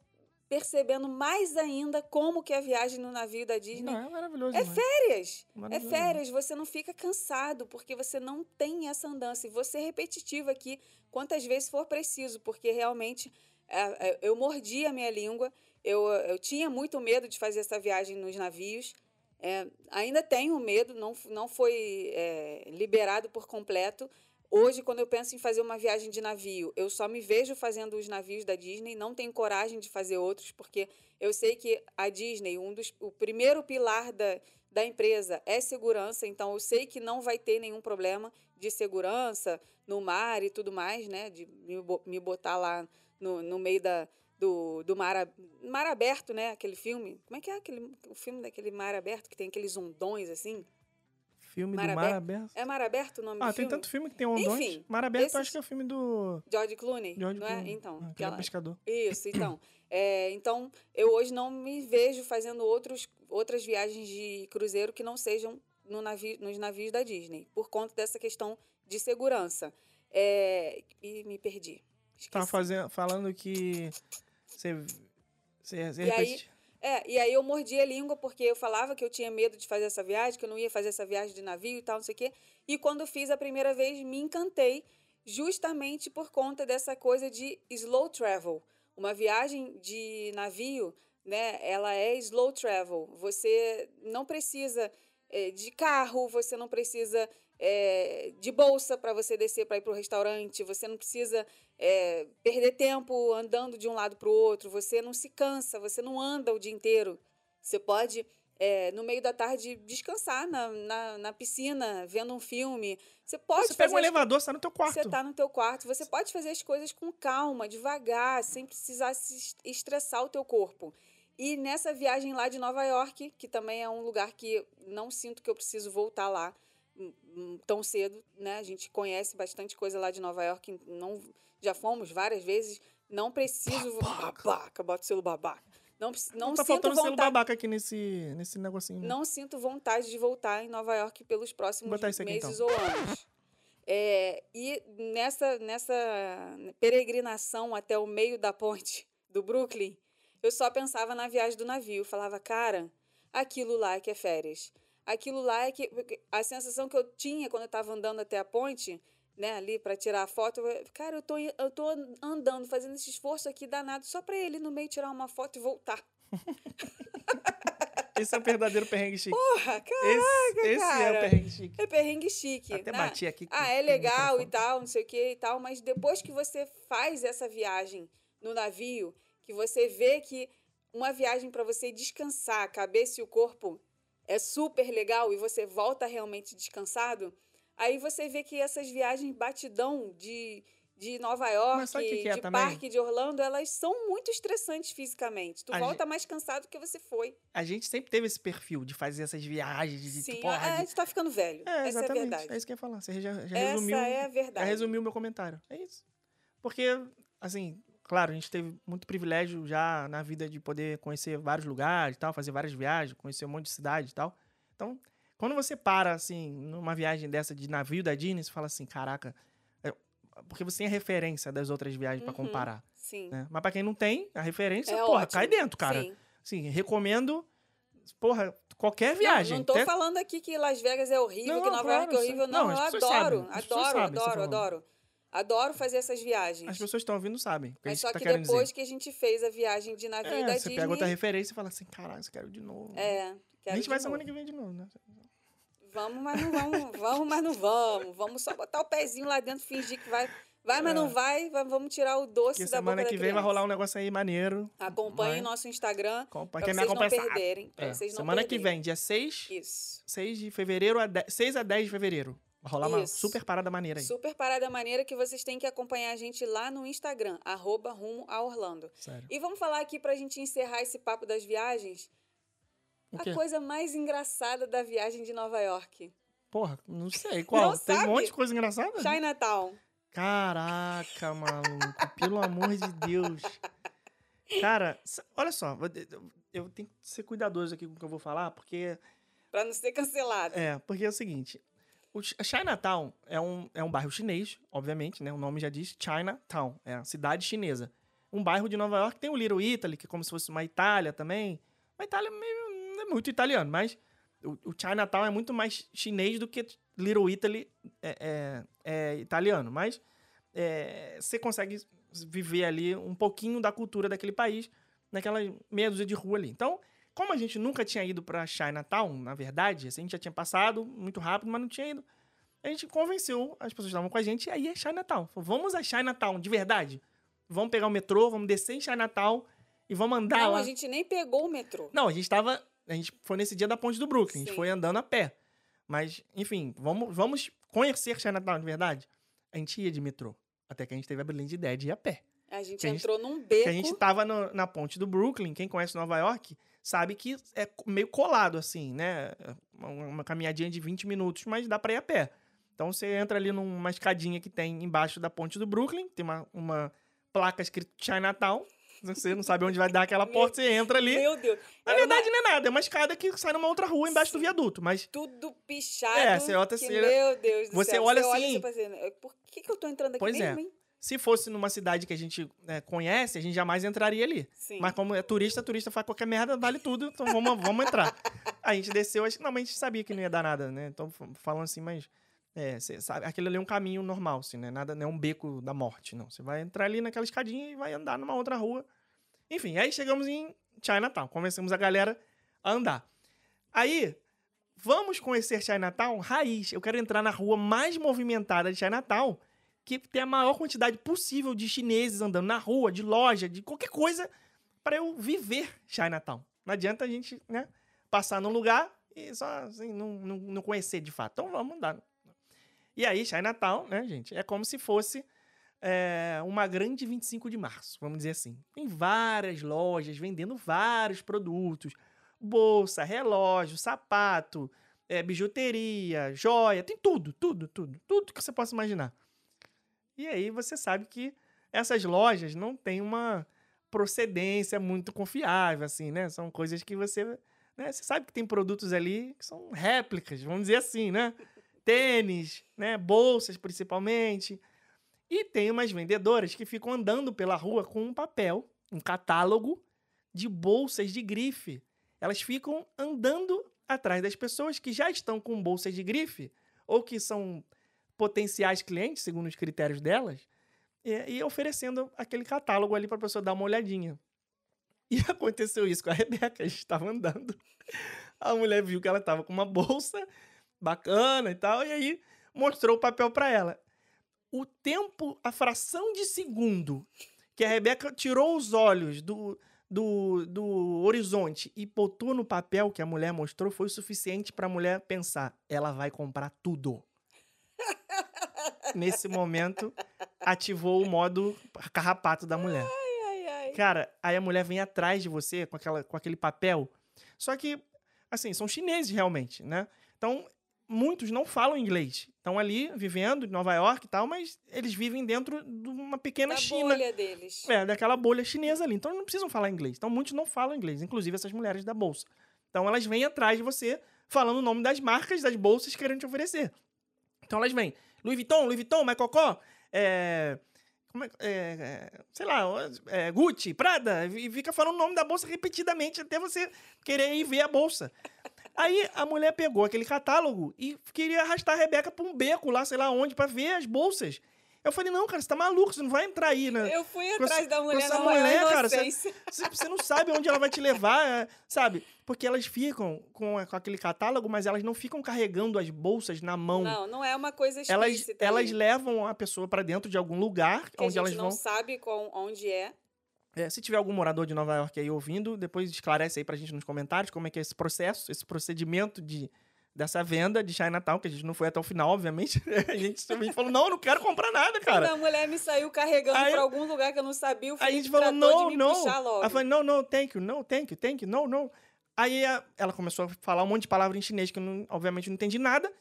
percebendo mais ainda como que é a viagem no navio da Disney. Não, é maravilhoso. É demais. férias. É Maravilhoso. férias, você não fica cansado, porque você não tem essa andança. E você é repetitivo aqui quantas vezes for preciso, porque realmente é, é, eu mordi a minha língua, eu, eu tinha muito medo de fazer essa viagem nos navios. É, ainda tenho medo, não, não foi é, liberado por completo. Hoje, quando eu penso em fazer uma viagem de navio, eu só me vejo fazendo os navios da Disney, não tenho coragem de fazer outros, porque eu sei que a Disney, um dos, o primeiro pilar da, da empresa é segurança, então eu sei que não vai ter nenhum problema de segurança no mar e tudo mais, né? De me, bo- me botar lá no, no meio da, do, do mar, mar aberto, né? Aquele filme. Como é que é aquele, o filme daquele mar aberto que tem aqueles ondões assim? Filme Mar do Mar Aberto. É mar aberto o nome Ah, do tem filme? tanto filme que tem ondões. Enfim, Mar Aberto, eu esses- acho que é o filme do George Clooney, George não Clooney. é? Então, Ah, aquele aquela- pescador. Isso, (coughs) então. É, então, eu hoje não me vejo fazendo outros, outras viagens de cruzeiro que não sejam no navio, nos navios da Disney, por conta dessa questão de segurança. É, e me perdi. Tava Esqueci. fazendo, falando que você, você, você E aí- É, e aí eu mordi a língua porque eu falava que eu tinha medo de fazer essa viagem, que eu não ia fazer essa viagem de navio e tal, não sei o quê. E quando fiz a primeira vez, me encantei justamente por conta dessa coisa de slow travel. Uma viagem de navio, né, ela é slow travel. Você não precisa eh, de carro, você não precisa eh, de bolsa para você descer para ir para o restaurante, você não precisa é, perder tempo andando de um lado para o outro, você não se cansa, você não anda o dia inteiro. Você pode, é, no meio da tarde, descansar na, na, na piscina, vendo um filme. Você pode Você pega um as elevador, você tá no teu quarto. você está no teu quarto, você pode fazer as coisas com calma, devagar, sem precisar se est- estressar o teu corpo. E nessa viagem lá de Nova York, que também é um lugar que não sinto que eu preciso voltar lá tão cedo, né? A gente conhece bastante coisa lá de Nova York, não já fomos várias vezes, não preciso Babaca. babaca, bota o selo babaca. Não, não, Não tá sinto faltando selo vontade, babaca aqui nesse, nesse negocinho. né? não sinto vontade de voltar em Nova York pelos próximos aqui, meses então. ou anos. É, e nessa, nessa peregrinação até o meio da ponte do Brooklyn, eu só pensava na viagem do navio. Falava, cara, aquilo lá que é férias. Aquilo lá é que. A sensação que eu tinha quando eu estava andando até a ponte, né, ali para tirar a foto, eu, cara, eu tô, eu tô andando, fazendo esse esforço aqui danado só para ele no meio tirar uma foto e voltar. (laughs) Esse é o verdadeiro perrengue chique. Porra, cara, esse esse é o cara. perrengue chique. é perrengue chique. Até né? bati aqui. Ah, é legal e tal, não sei o que e tal, mas depois que você faz essa viagem no navio, que que você vê que uma viagem para você descansar a cabeça e o corpo é super legal e você volta realmente descansado, aí você vê que essas viagens batidão de, de Nova York, que que é de também? parque de Orlando, elas são muito estressantes fisicamente. Tu A volta mais cansado que você foi. A gente sempre teve esse perfil de fazer essas viagens, de, Sim, porra, a, a de- gente tá ficando velho. É, Essa é a exatamente. verdade. É isso que eu ia falar. Você já, já Essa resumiu. é a Já verdade. resumiu o meu comentário. É isso. Porque, assim, claro, a gente teve muito privilégio já na vida de poder conhecer vários lugares tal, fazer várias viagens, conhecer um monte de cidade e tal. Então, quando você para, assim, numa viagem dessa de navio da Disney, você fala assim, caraca. é- Porque você tem a referência das outras viagens Uhum. comparar. Sim. Né? Mas pra quem não tem, a referência, É porra, ótimo. cai dentro, cara. Sim. Sim, recomendo, porra, qualquer viagem. Não, não tô Até- falando aqui que Las Vegas é horrível, Não, que Nova claro, York é horrível. Não, Não, eu adoro, sabem, adoro, tá adoro, falando. adoro. Adoro fazer essas viagens. As pessoas que estão ouvindo sabem. que a Mas gente só tá que depois dizer. que a gente fez a viagem de navio É, da você Disney... pega outra referência e fala assim, caralho, eu quero de novo. É, a quero gente de vai novo. semana que vem de novo, né? Vamos, mas não vamos. (laughs) vamos, mas não vamos. Vamos só botar o pezinho lá dentro, fingir que vai. Vai, mas É. não vai. Vamos tirar o doce Porque da boca semana da que vem vai rolar um negócio aí maneiro. Acompanhe Vai. nosso Instagram Com- Pra me vocês não perderem. É, vocês não Semana que perderem. vem, dia 6, Isso. 6 de fevereiro, a 10, 6 a 10 de fevereiro. Vai rolar uma super parada maneira aí. Super parada maneira que vocês têm que acompanhar a gente lá no Instagram, arroba rumo a Orlando. Sério. E vamos falar aqui pra gente encerrar esse papo das viagens. A coisa mais engraçada da viagem de Nova York. Porra, não sei. Qual? Não Tem um sabe? monte de coisa engraçada? Chinatown. Caraca, maluco. pelo amor de Deus. Cara, olha só. Eu tenho que ser cuidadoso aqui com o que eu vou falar, porque Pra não ser cancelado. É, porque é o seguinte. O Chi- Chinatown é um, é um bairro chinês, obviamente, né? O nome já diz Chinatown, é a cidade chinesa. Um bairro de Nova York tem o Little Italy, que é como se fosse uma Itália também. Uma Itália meio, não é muito italiano, mas o, o Chinatown é muito mais chinês do que Little Italy é, é- é italiano. Mas é, você consegue viver ali um pouquinho da cultura daquele país, naquela meia dúzia de rua ali. Então, como a gente nunca tinha ido pra Chinatown, na verdade, assim, a gente já tinha passado muito rápido, mas não tinha ido. A gente convenceu as pessoas que estavam com a gente, e aí é Chinatown. Falou, vamos a Chinatown, de verdade. Vamos pegar o metrô, vamos descer em Chinatown e vamos andar Não, lá. a gente nem pegou o metrô. Não, a gente tava. A gente foi nesse dia da ponte do Brooklyn. A gente Sim. foi andando a pé. Mas, enfim, vamos, vamos conhecer Chinatown de verdade. A gente ia de metrô. Até que a gente teve a brilhante ideia de ir a pé. A gente Que a gente- entrou num beco. A gente tava no- na ponte do Brooklyn. Quem conhece Nova York sabe que é meio colado, assim, né? Uma, uma caminhadinha de 20 minutos, mas dá pra ir a pé. Então você entra ali numa escadinha que tem embaixo da ponte do Brooklyn, tem uma, uma placa escrito Chinatown. Você não sabe onde vai dar aquela (laughs) porta, você entra ali. Meu Deus. Na era verdade, não é nada, é uma escada que sai numa outra rua embaixo do Sim. viaduto. Mas tudo pichado. É, você olha que, assim, Meu Deus do você céu. olha você olha assim- você pensa, "É, por que, que eu tô entrando aqui Pois é. mesmo, hein? Se fosse numa cidade que a gente né, conhece, a gente jamais entraria ali. Sim. Mas como é turista, turista faz qualquer merda, vale tudo, então vamos, vamos entrar. (laughs) A gente desceu, acho que não, mas a gente sabia que não ia dar nada, né? Então, falando assim, mas. É, cê sabe, aquele ali é um caminho normal, assim, né? Nada, não é um beco da morte, não. Você vai entrar ali naquela escadinha e vai andar numa outra rua. Enfim, aí chegamos em Chinatown, convencemos a galera a andar. Aí, vamos conhecer Chinatown raiz. Eu quero entrar na rua mais movimentada de Chinatown, que tem a maior quantidade possível de chineses andando na rua, de loja, de qualquer coisa, para eu viver Chinatown. Não adianta a gente, né, passar num lugar e só assim, não, não, não conhecer de fato. Então vamos andar. E aí, Chinatown, né, gente, é como se fosse é, uma grande 25 de março, vamos dizer assim. Tem várias lojas vendendo vários produtos. Bolsa, relógio, sapato, é, bijuteria, joia, tem tudo, tudo, tudo. Tudo que você possa imaginar. E aí você sabe que essas lojas não têm uma procedência muito confiável, assim, né? São coisas que você... Né? Você sabe que tem produtos ali que são réplicas, vamos dizer assim, né? Tênis, né? Bolsas, principalmente. E tem umas vendedoras que ficam andando pela rua com um papel, um catálogo de bolsas de grife. Elas ficam andando atrás das pessoas que já estão com bolsas de grife ou que são potenciais clientes, segundo os critérios delas, e, e oferecendo aquele catálogo ali para a pessoa dar uma olhadinha. E (laughs) aconteceu isso com a Rebeca. A gente estava andando. A mulher viu que ela estava com uma bolsa bacana e tal, e aí mostrou o papel para ela. O tempo, a fração de segundo que a Rebeca tirou os olhos do, do, do horizonte e botou no papel que a mulher mostrou foi o suficiente para a mulher pensar: ela vai comprar tudo. Nesse momento, ativou o modo carrapato da mulher. Ai, ai. Cara, aí a mulher vem atrás de você com, aquela, com aquele papel. Só que, assim, são chineses realmente, né? Então, muitos não falam inglês. Estão ali vivendo em Nova York e tal, mas eles vivem dentro de uma pequena Da China. bolha deles. É, daquela bolha chinesa ali. Então, não precisam falar inglês. Então, muitos não falam inglês, inclusive essas mulheres da bolsa. Então, elas vêm atrás de você falando o nome das marcas das bolsas querendo te oferecer. Então, elas vêm. Louis Vuitton, Louis Vuitton, Kors, é... Como é, é, é, sei lá, é, Gucci, Prada, e fica falando o nome da bolsa repetidamente até você querer ir ver a bolsa. Aí a mulher pegou aquele catálogo e queria arrastar a Rebeca pra um beco lá, sei lá onde, pra ver as bolsas. Eu falei, não, cara, você tá maluco, você não vai entrar aí, né? Eu fui Com atrás essa- da com mulher essa na maior mulher, cara, você-. Você, não sabe onde ela vai te levar, é, sabe? Porque elas ficam com, com aquele catálogo, mas elas não ficam carregando as bolsas na mão. Não, não é uma coisa elas, elas ali, levam a pessoa pra dentro de algum lugar que a onde gente elas não vão. sabe qual, onde é. É, se tiver algum morador de Nova York aí ouvindo, depois esclarece aí pra gente nos comentários como é que é esse processo, esse procedimento de, dessa venda de Chinatown, que a gente não foi até o final, obviamente. (laughs) A gente simplesmente falou, não, não quero comprar nada, cara. A mulher me saiu carregando Aí- pra algum lugar que eu não sabia, o Aí a gente falou, não, não. Ela falou, não, não, thank you, no, thank you, thank you, no, no. Aí ela começou a falar um monte de palavras em chinês que eu, não, obviamente, não entendi nada,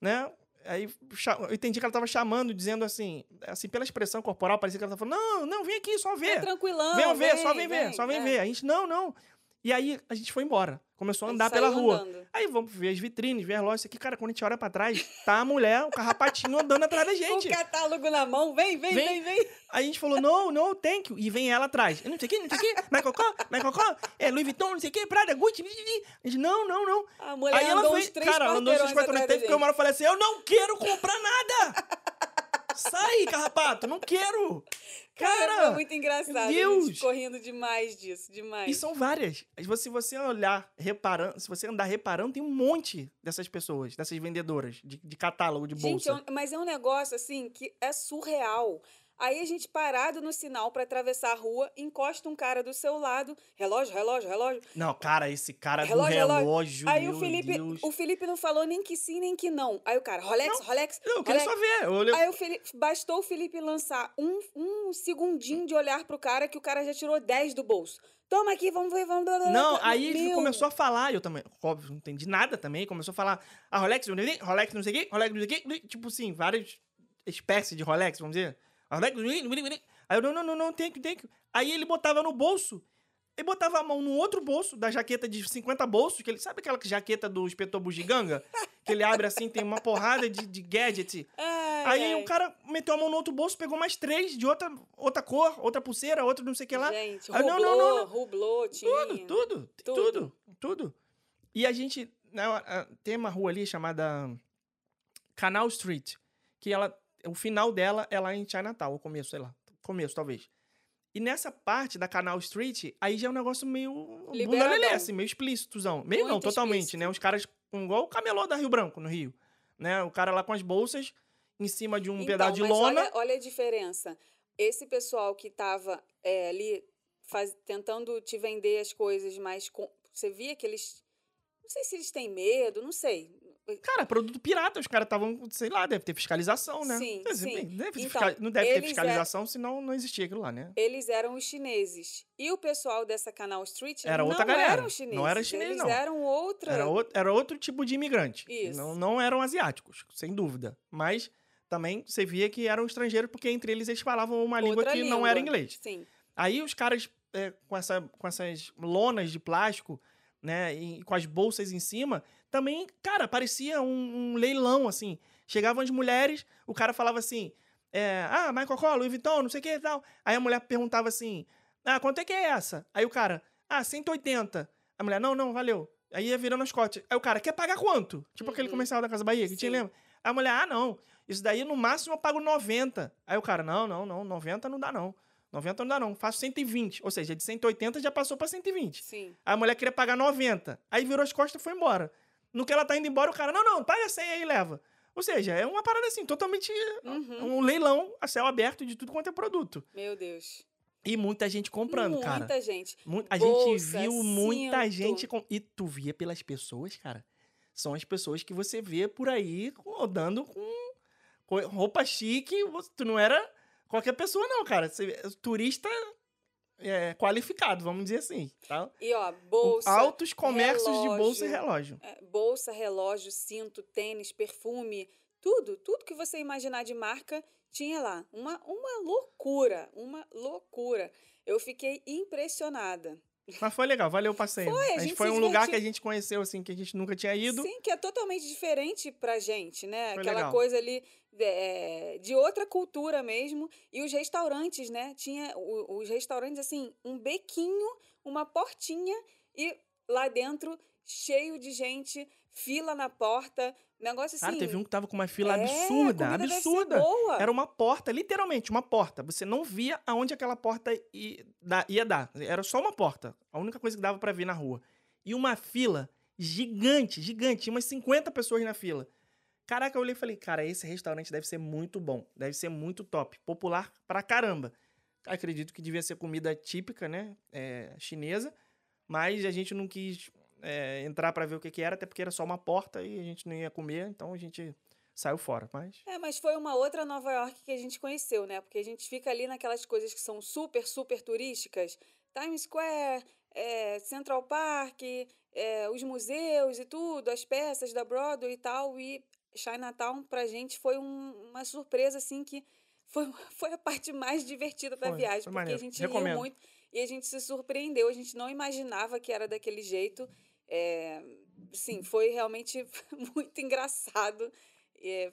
né? Aí eu entendi que ela tava chamando, dizendo assim, assim, pela expressão corporal, parecia que ela tava falando, não, não, vem aqui, só É ver. tranquilão. Vem ver, só vem ver, vem, só vem é. ver. A gente, não, não. E aí a gente foi embora. Começou a andar pela rua. andando. Aí vamos ver as vitrines, ver as lojas. Isso aqui, cara, quando a gente olha pra trás, tá a mulher, o carrapatinho andando atrás da gente. (laughs) Com o catálogo na mão, vem, vem, Vem. vem, vem. Aí a gente falou, não, não, thank you. E vem ela atrás. Eu Não sei o que, não sei o que. Michael Kors, Michael Kors, é Louis Vuitton, não sei o que, Prada, Gucci. A gente, não, não, não. A mulher Aí ela andou veio, uns três cara, ela andou uns três quarteirões quarteirões. atrás Teve da que uma hora eu falei assim, eu não quero comprar nada. (laughs) Sai, carrapato, não quero. Cara, Cara, foi muito engraçado. A Deus. gente correndo demais disso, demais. E são várias. Se você- olhar reparando, se você andar reparando, tem um monte dessas pessoas, dessas vendedoras de, de catálogo, de Gente, bolsa. é um- mas é um negócio assim que é surreal. Aí a gente parado no sinal pra atravessar a rua, encosta um cara do seu lado, relógio, relógio, relógio. Não, cara, esse cara Relógio, do relógio. relógio, Aí o Felipe, Deus. o Felipe não falou nem que sim nem que não. Aí o cara, Rolex, Rolex, Não, eu Rolex. só ver. Eu olhei- Aí o Felipe, bastou o Felipe lançar um, um segundinho de olhar pro cara que o cara já tirou 10 do bolso. Toma aqui, vamos ver, vamos... Não, aí ele começou a falar, eu também, óbvio, não entendi nada também, começou a falar, a Rolex, não o quê, Rolex não sei o quê, Rolex não sei o quê, tipo assim, várias espécies de Rolex, vamos dizer. Aí eu, não, não, não, não, tem que, tem que. Aí ele botava no bolso, e botava a mão no outro bolso, da jaqueta de 50 bolsos, que ele, sabe aquela jaqueta do inspetor bugiganga? que ele abre assim, tem uma porrada de, de gadget. Ai, Aí ai. o cara meteu a mão no outro bolso, pegou mais três de outra, outra cor, outra pulseira, outra não sei o que lá. Gente, rublou, não, não, não, rublou, tinha. Tudo, tudo, Tudo. tudo, tudo, E a gente, né, tem uma rua ali chamada Canal Street, que ela, o final dela é lá em Chinatown, o começo, sei lá, começo talvez. E nessa parte da Canal Street, aí já é um negócio meio bunda Liberadão. lelé, assim, meio explícitozão. Meio não, Muito totalmente, explícito. né? Os caras com igual o camelô da Rio Branco, no Rio. Né? O cara lá com as bolsas em cima de um Então, pedaço de lona. Olha, olha a diferença. Esse pessoal que tava é, ali faz- tentando te vender as coisas, mas com- você via que eles. Não sei se eles têm medo, não sei. Cara, produto pirata, os caras estavam, sei lá, deve ter fiscalização, né? Sim, Deve- sim. deve Então, não deve ter fiscalização, senão não existia aquilo lá, né? Eles eram os chineses. E o pessoal dessa Canal Street Era outra não galera. eram Não chineses. era chinês, eles não. eram outra. Era outro, era outro tipo de imigrante. Isso. Não, não eram asiáticos, sem dúvida. Mas também você via que eram estrangeiros, porque entre eles eles falavam uma língua outra que não era língua. inglês. Sim. Aí os caras é, com, essa, com essas lonas de plástico, né, e com as bolsas em cima, também, cara, parecia um, um leilão, assim. Chegavam as mulheres, o cara falava assim, é, ah, Michael Kors, Louis Vuitton, não sei o que e tal. Aí a mulher perguntava assim, ah, quanto é que é essa? Aí o cara, ah, 180. A mulher, não, não, valeu. Aí ia virando as cotas. Aí o cara, quer pagar quanto? Tipo aquele Uhum. comercial da Casa Bahia, que tinha, Sim. lembra? Aí a mulher, ah, não, isso daí no máximo eu pago 90. Aí o cara, não, não, não, 90 não dá não. 90 não dá não, faço 120. Ou seja, de 180 já passou pra 120. Sim. Aí a mulher queria pagar 90. Aí virou as costas e foi embora. No que ela tá indo embora, o cara, não, não, paga 100 aí e leva. Ou seja, é uma parada assim, totalmente Uhum. um leilão a céu aberto de tudo quanto é produto. Meu Deus. E muita gente comprando, muita cara. gente. Mu- A Bolsa, gente viu muita cinto. gente. Com... E tu via pelas pessoas, cara. São as pessoas que você vê por aí rodando com co- roupa chique. Tu não era qualquer pessoa, não, cara. Você, turista é, qualificado, vamos dizer assim. Tá? E ó, bolsa, Altos comércios de bolsa e relógio. relógio. é, bolsa, relógio, cinto, tênis, perfume, tudo, tudo que você imaginar de marca tinha lá. Uma, uma loucura, uma loucura. Eu fiquei impressionada. Mas foi legal, valeu o passeio. Foi, a a gente gente foi um lugar divertiu. que a gente conheceu, assim, que a gente nunca tinha ido. Sim, que é totalmente diferente pra gente, né? Foi Aquela legal. coisa ali é, de outra cultura mesmo. E os restaurantes, né? Tinha o- os restaurantes, assim, um bequinho, uma portinha e lá dentro cheio de gente, fila na porta, negócio assim. Cara, teve um que tava com uma fila é, absurda, absurda. boa. Era uma porta, literalmente, uma porta. Você não via aonde aquela porta ia dar. Era só uma porta. A única coisa que dava pra ver na rua. E uma fila gigante, gigante. Tinha umas 50 pessoas na fila. Caraca, eu olhei e falei, cara, esse restaurante deve ser muito bom. Deve ser muito top. Popular pra caramba. Acredito que devia ser comida típica, né? é, chinesa. Mas a gente não quis é, entrar pra ver o que, que era, até porque era só uma porta e a gente não ia comer. Então a gente saiu fora. Mas É, mas foi uma outra Nova York que a gente conheceu, né? Porque a gente fica ali naquelas coisas que são super, super turísticas. Times Square, é, Central Park, é, os museus e tudo, as peças da Broadway e tal. E Chinatown, pra gente, foi um- uma surpresa, assim, que foi, (laughs) foi a parte mais divertida da Foi, viagem. foi porque maneiro. a gente Recomendo. riu muito e a gente se surpreendeu. A gente não imaginava que era daquele jeito. É, sim, foi realmente (laughs) muito engraçado. É,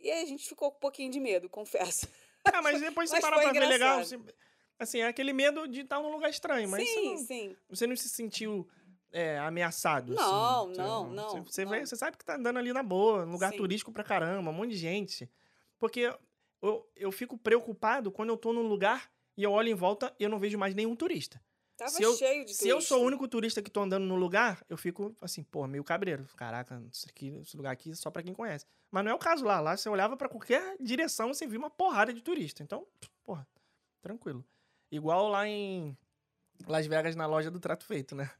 e a gente ficou com um pouquinho de medo, confesso. (laughs) Ah, mas depois você Mas parar pra ver legal. engraçado. você- assim, é aquele medo de estar num lugar estranho, mas você sim, não, sim. você não se sentiu é, ameaçado. Não, assim, não, você- não, Você, não. vai- você sabe que tá andando ali na boa, num lugar Sim. turístico pra caramba, um monte de gente. Porque eu, eu fico preocupado quando eu tô num lugar e eu olho em volta e eu não vejo mais nenhum turista. Tava se eu- cheio de Se eu sou o turista. único turista que tô andando no lugar, eu fico assim, pô, meio cabreiro. Caraca, isso aqui, esse lugar aqui é só pra quem conhece. Mas não é o caso lá. Lá você olhava pra qualquer direção, você via uma porrada de turista. Então, porra, tranquilo. Igual lá em Las Vegas, na loja do Trato Feito, né?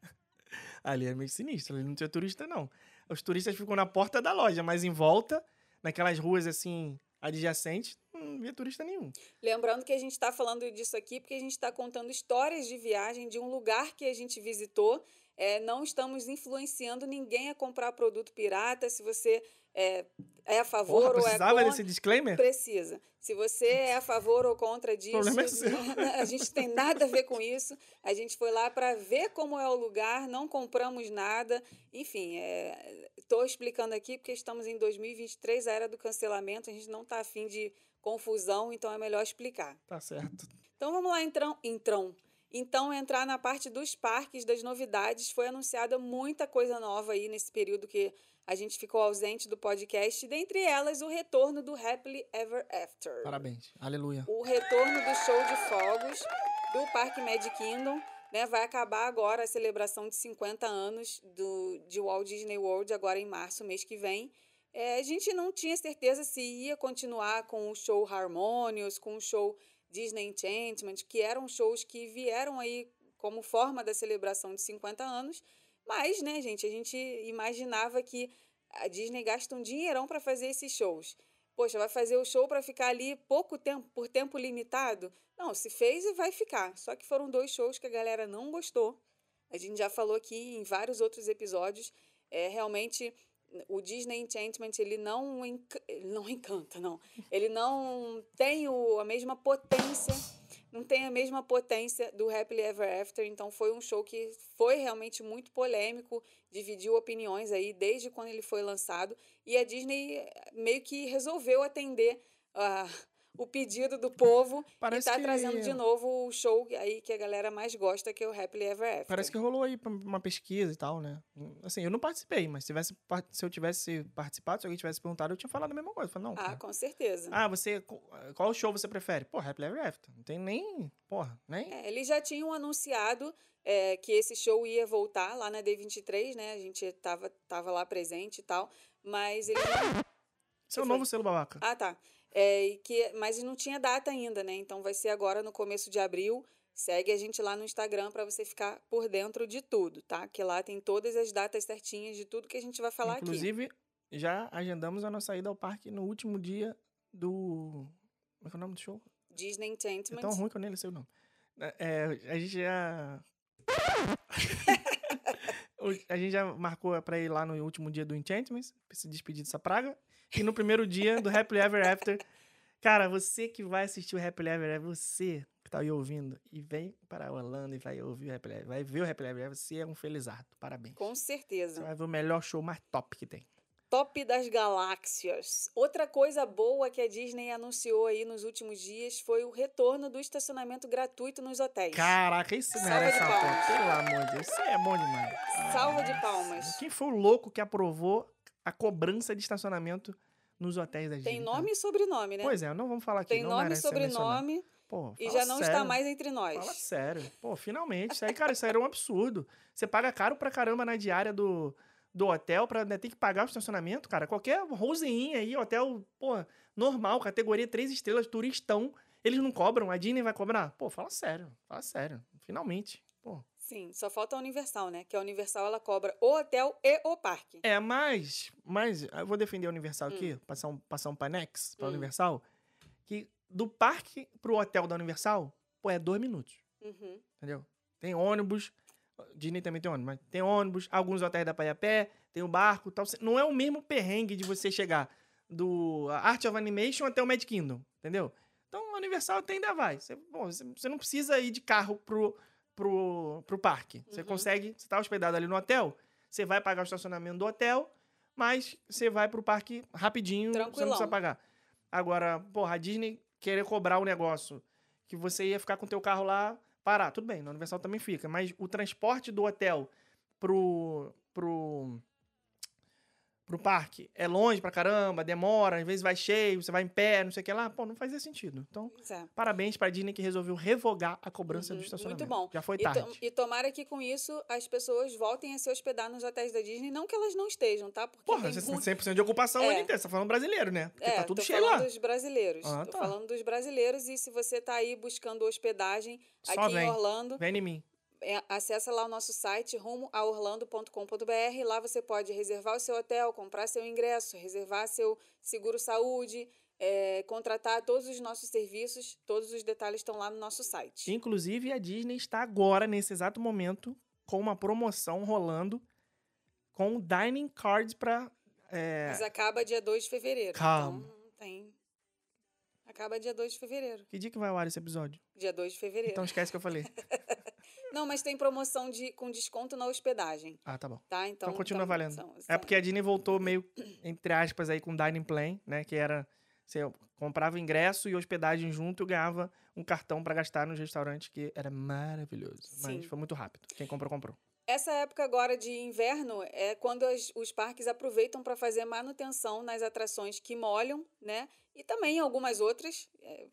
Ali é meio sinistro, ali não tinha turista, não. Os turistas ficam na porta da loja, mas em volta, naquelas ruas assim, adjacentes, não via turista nenhum. Lembrando que a gente está falando disso aqui porque a gente está contando histórias de viagem de um lugar que a gente visitou. É, não estamos influenciando ninguém a comprar produto pirata. Se você é, é a favor Porra, ou é precisava contra, desse disclaimer? precisa. Se você é a favor ou contra disso, problema é seu. (laughs) a gente tem nada a ver com isso. A gente foi lá para ver como é o lugar, não compramos nada. Enfim, estou explicando aqui porque estamos em 2023, a era do cancelamento. A gente não está afim de confusão, então é melhor explicar. Tá certo. Então vamos lá, então, então. Então, entrar na parte dos parques, das novidades, foi anunciada muita coisa nova aí nesse período que a gente ficou ausente do podcast, dentre elas o retorno do Happily Ever After. Parabéns. Aleluia. O retorno do show de fogos do Parque Magic Kingdom, né? Vai acabar agora a celebração de 50 anos do, de Walt Disney World, agora em março, mês que vem. É, a gente não tinha certeza se ia continuar com o show Harmonious, com o show Disney Enchantment, que eram shows que vieram aí como forma da celebração de 50 anos. Mas, né, gente, a gente imaginava que a Disney gasta um dinheirão para fazer esses shows. Poxa, vai fazer o show para ficar ali pouco tempo, por tempo limitado? Não, se fez e vai ficar. Só que foram dois shows que a galera não gostou. A gente já falou aqui em vários outros episódios. É realmente o Disney Enchantment ele não, enc- ele não (laughs) encanta, não. Ele não tem o, a mesma potência, não tem a mesma potência do Happily Ever After. Então foi um show que foi realmente muito polêmico, dividiu opiniões aí desde quando ele foi lançado. E a Disney meio que resolveu atender ah, o pedido do povo Parece e tá que- trazendo de novo o show aí que a galera mais gosta, que é o Happily Ever After. Parece que rolou aí uma pesquisa e tal, né? Assim, eu não participei, mas se, tivesse, se eu tivesse participado, se alguém tivesse perguntado, eu tinha falado a mesma coisa. Eu falei, não, Ah, cara. com certeza. Ah, você. Qual show você prefere? Pô, Happy Ever After. Não tem nem. Porra, nem. É, eles já tinham anunciado é, que esse show ia voltar lá na D23, né? A gente tava, tava lá presente e tal, mas eles não... Seu novo selo babaca. Ah, tá. É, e que, mas não tinha data ainda, né? Então vai ser agora no começo de abril. Segue a gente lá no Instagram para você ficar por dentro de tudo, tá? Que lá tem todas as datas certinhas de tudo que a gente vai falar aqui. Inclusive, já agendamos a nossa ida ao parque no último dia do. Como é que é o nome do show? Disney É Enchantment. tão ruim que eu nem sei o nome. É, a gente já. (laughs) (laughs) A gente já marcou pra ir lá no último dia do Enchantments, pra se despedir dessa praga. E (laughs) no primeiro dia do Happily Ever After. Cara, você que vai assistir o Happily Ever After, você que tá aí ouvindo, e vem para Orlando e vai ouvir o Happily Ever, vai ver o Happily Ever After, você é um felizardo. Parabéns. Com Você certeza. vai ver o melhor show mais top que tem. Top das galáxias. Outra coisa boa que a Disney anunciou aí nos últimos dias foi o retorno do estacionamento gratuito nos hotéis. Caraca, isso Salva merece uma palmas. palma. Pelo amor de Deus, isso é bom demais. Salva de palmas. Quem foi o louco que aprovou a cobrança de estacionamento nos hotéis da Disney? Tem cara? nome e sobrenome, né? Pois é, não vamos falar aqui. Tem não nome e sobrenome Pô, e já não está sério. mais entre nós. Fala sério. Pô, finalmente. Isso aí, cara, isso aí era um absurdo. Você paga caro pra caramba na diária do, do hotel pra né, ter que pagar o estacionamento, cara. Qualquer roseinha aí, hotel, pô, normal, categoria 3 estrelas, turistão, eles não cobram. A Disney vai cobrar? Pô, fala sério. Fala sério. Finalmente. Pô. Sim, só falta a Universal, né? Que a Universal ela cobra o hotel e o parque. É, mas, mas eu vou defender a Universal Hum. aqui, passar um, passar um panex pra Hum. Universal, que do parque pro hotel da Universal, pô, é dois minutos, Uhum. entendeu? Tem ônibus, Disney também tem ônibus, mas tem ônibus, alguns hotéis dá pra ir a pé, tem o barco tal. Não é o mesmo perrengue de você chegar do Art of Animation até o Magic Kingdom, entendeu? Então, a Universal até ainda vai. Você, bom, você não precisa ir de carro pro, pro, pro parque. Você Uhum. consegue, você tá hospedado ali no hotel, você vai pagar o estacionamento do hotel, mas você vai pro parque rapidinho, você não Tranquilão. precisa pagar. Agora, porra, a Disney querer cobrar o negócio que você ia ficar com o teu carro lá, parar. Tudo bem, na Universal também fica, mas o transporte do hotel pro, pro, pro parque é longe pra caramba, demora, às vezes vai cheio, você vai em pé, não sei o que lá, pô, não fazia sentido. Então, é. parabéns pra Disney que resolveu revogar a cobrança Uhum, do estacionamento. muito bom. Já foi E, to- tarde. e tomara que com isso as pessoas voltem a se hospedar nos hotéis da Disney. Não que elas não estejam, tá? Porque Porra, tem você muito... 100% de ocupação É. inteiro. Você tá falando brasileiro, né? Porque É, tá tudo tô cheio falando lá. dos brasileiros. Ah, tô tá. falando dos brasileiros e se você tá aí buscando hospedagem Só aqui vem. em Orlando, Vem em mim. É, acessa lá o nosso site rumoaorlando.com.br. Lá você pode reservar o seu hotel, comprar seu ingresso, reservar seu seguro saúde, é, contratar todos os nossos serviços. Todos os detalhes estão lá no nosso site. Inclusive, a Disney está agora, nesse exato momento, com uma promoção rolando com dining cards pra. é, Mas acaba dia 2 de fevereiro. Calma. Então, tem. Acaba dia 2 de fevereiro. Que dia que vai ao ar esse episódio? Dia 2 de fevereiro. Então esquece que eu falei. (laughs) Não, mas tem promoção de, com desconto na hospedagem, Ah, tá bom. tá? Então, Então, continua então, valendo. são- É porque a Disney voltou meio, entre aspas, aí com dining plan, né? Que era. Você comprava ingresso e hospedagem junto e ganhava um cartão pra gastar nos restaurantes, que era maravilhoso. Sim. Mas foi muito rápido. Quem comprou, comprou. Essa época agora de inverno é quando as- os parques aproveitam para fazer manutenção nas atrações que molham, né? E também algumas outras. é,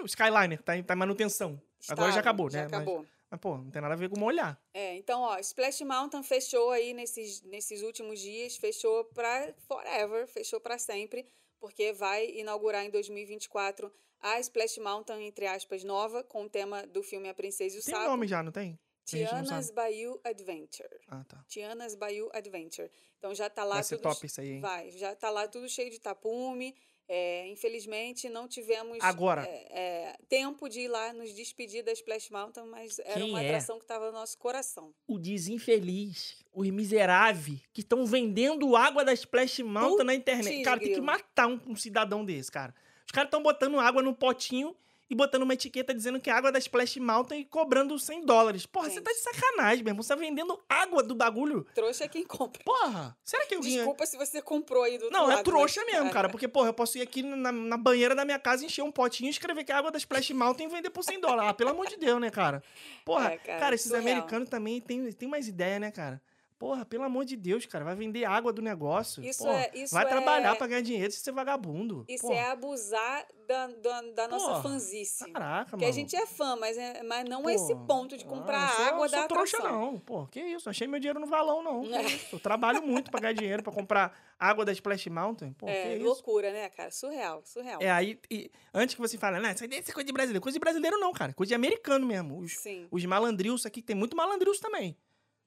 O Skyliner tá em, tá em manutenção. Agora já acabou, Já né? Acabou. Mas, pô, não tem nada a ver com molhar. É, então, ó, Splash Mountain fechou aí nesses, nesses últimos dias, fechou para forever, fechou para sempre, porque vai inaugurar em 2024 a Splash Mountain, entre aspas, nova, com o tema do filme A Princesa e o Tem Sapo. nome já, não tem? Tiana's. Bayou Adventure. Ah, tá. Tiana's Bayou Adventure. Então já tá lá Vai ser tudo. top isso aí, hein? Vai, já tá lá tudo cheio de tapume. É, infelizmente não tivemos Agora. é, é, tempo de ir lá nos despedir da Splash Mountain, mas era uma é? atração que estava no nosso coração. O desinfeliz, os miseráveis, que estão vendendo água da Splash Mountain na internet. Cara, tem que matar um, um cidadão desse, cara. Os caras estão botando água no potinho e botando uma etiqueta dizendo que é água da Splash Mountain e cobrando 100 dólares. Porra, você Gente. tá de sacanagem, meu irmão. Você tá vendendo água do bagulho. Trouxa é quem compra. Porra, será que eu vinha... Desculpa se você comprou aí do Não, é trouxa mesmo, cara. Porque, porra, eu posso ir aqui na, na banheira da minha casa, encher um potinho, escrever que é água da Splash Mountain e vender por 100 dólares. Ah, pelo amor de Deus, né, cara? Porra, É, cara, cara, esses americanos também tem, tem mais ideia, né, cara? Porra, pelo amor de Deus, cara, vai vender água do negócio. Isso Porra, é- isso vai é- trabalhar pra ganhar dinheiro se você é vagabundo. Isso Porra, é abusar da, da, da nossa Porra, fanzice. Caraca, Porque mano. a gente é fã, mas, é, mas não Pô, é esse ponto de comprar ah, sou- água sou da trouxa, atração. não. Pô, que isso? Achei meu dinheiro no valão, não. Que (laughs) É. Eu trabalho muito pra ganhar dinheiro pra comprar água da Splash Mountain. Pô, É, que isso? loucura, né, cara? Surreal, surreal. É aí, e antes que você fale, né, isso ser coisa de brasileiro. Coisa de brasileiro não, cara. Coisa de americano mesmo. Os, Sim. os malandrilsos aqui, tem muito malandrilso também.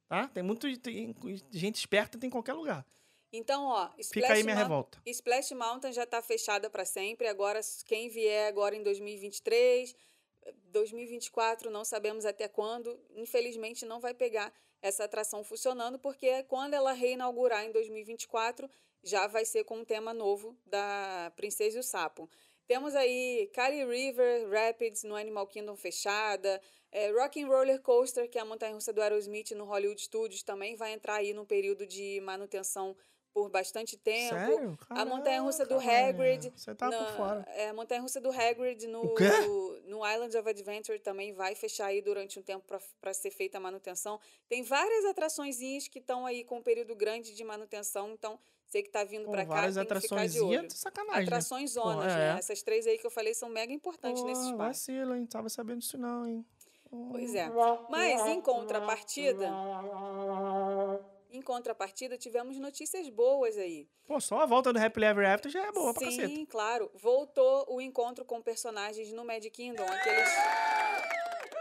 Tá? Tem muito tem gente esperta tem em qualquer lugar. Então, ó, Fica Splash aí minha Mou- revolta. Splash Mountain já está fechada para sempre. Agora, quem vier agora em 2023, 2024, não sabemos até quando. Infelizmente, não vai pegar essa atração funcionando, porque quando ela reinaugurar em 2024, já vai ser com um tema novo da Princesa e o Sapo. Temos aí Kali River Rapids no Animal Kingdom fechada, é, Roller Coaster, que é a montanha-russa do Aerosmith no Hollywood Studios, também vai entrar aí num período de manutenção por bastante tempo. Sério? A montanha-russa do Caraca, Hagrid. Você tá por na- fora. É, a montanha-russa do Hagrid no, no Island of Adventure também vai fechar aí durante um tempo para ser feita a manutenção. Tem várias atraçõezinhas que estão aí com um período grande de manutenção, então você que tá vindo para cá várias tem que ficar atrações de olho. sacanagem. né? Atrações zonas, Pô, né? é. Essas três aí que eu falei são mega importantes Pô, nesses parques. vacilo, hein? Tava sabendo disso não, hein? Pois é. Mas em contrapartida, em contrapartida, tivemos notícias boas aí. Pô, só a volta do Happily Ever After já é boa pra Sim, caceta. claro. Voltou o encontro com personagens no Mad Kingdom, aqueles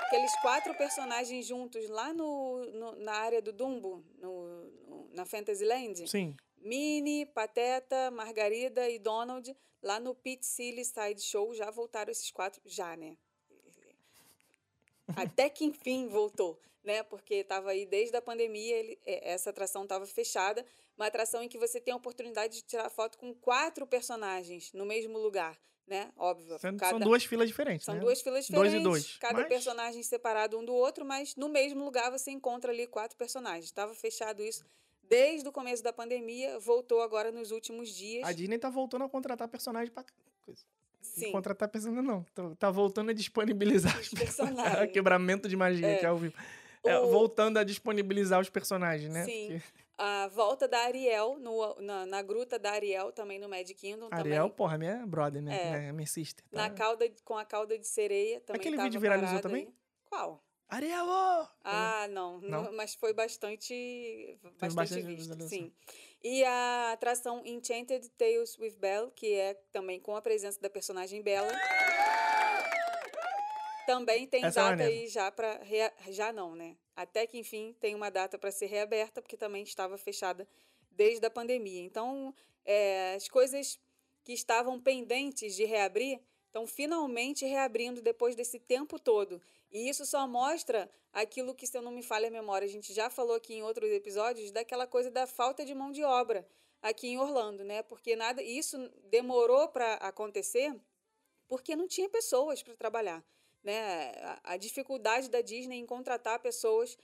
aqueles quatro personagens juntos lá no, no- na área do Dumbo, no, no- na Fantasyland. Sim. Minnie, Pateta, Margarida e Donald, lá no Pit Silly Side Show, já voltaram esses quatro, já, né? Até que enfim voltou, né? Porque estava aí desde a pandemia, ele- é, essa atração estava fechada. Uma atração em que você tem a oportunidade de tirar foto com quatro personagens no mesmo lugar, né? Óbvio. Sendo cada- São duas filas diferentes, são né? duas filas Dois diferentes. e dois. Cada Mas- personagem separado um do outro, mas no mesmo lugar você encontra ali quatro personagens. Estava fechado isso desde o começo da pandemia, voltou agora nos últimos dias. A Disney tá voltando a contratar personagem pra... coisa. Sim. Contratar personagem não. Tá- Tá voltando a disponibilizar os Os personagens. (laughs) personagens. Quebramento de magia É. que é ao vivo. É, O- voltando a disponibilizar os personagens, né? Sim. Porque A volta da Ariel, no, na, na gruta da Ariel, também no Mad Kingdom. Ariel, também, porra, minha brother, né? É. Minha, minha sister. na tá? cauda, com a cauda de sereia. Também Aquele vídeo viralizou também? aí. Qual? Ariel! Ah, não, Não? Mas foi bastante, bastante, bastante visto, sim. E a atração Enchanted Tales with Belle, que é também com a presença da personagem Bella. Também tem Essa é data aí já para já não, né? Até que enfim tem uma data para ser reaberta, porque também estava fechada desde a pandemia. Então, é, as coisas que estavam pendentes de reabrir estão finalmente reabrindo depois desse tempo todo. E isso só mostra aquilo que, se eu não me falha a memória, a gente já falou aqui em outros episódios, daquela coisa da falta de mão de obra aqui em Orlando, né? Porque nada, isso demorou para acontecer porque não tinha pessoas para trabalhar, né? A, a dificuldade da Disney em contratar pessoas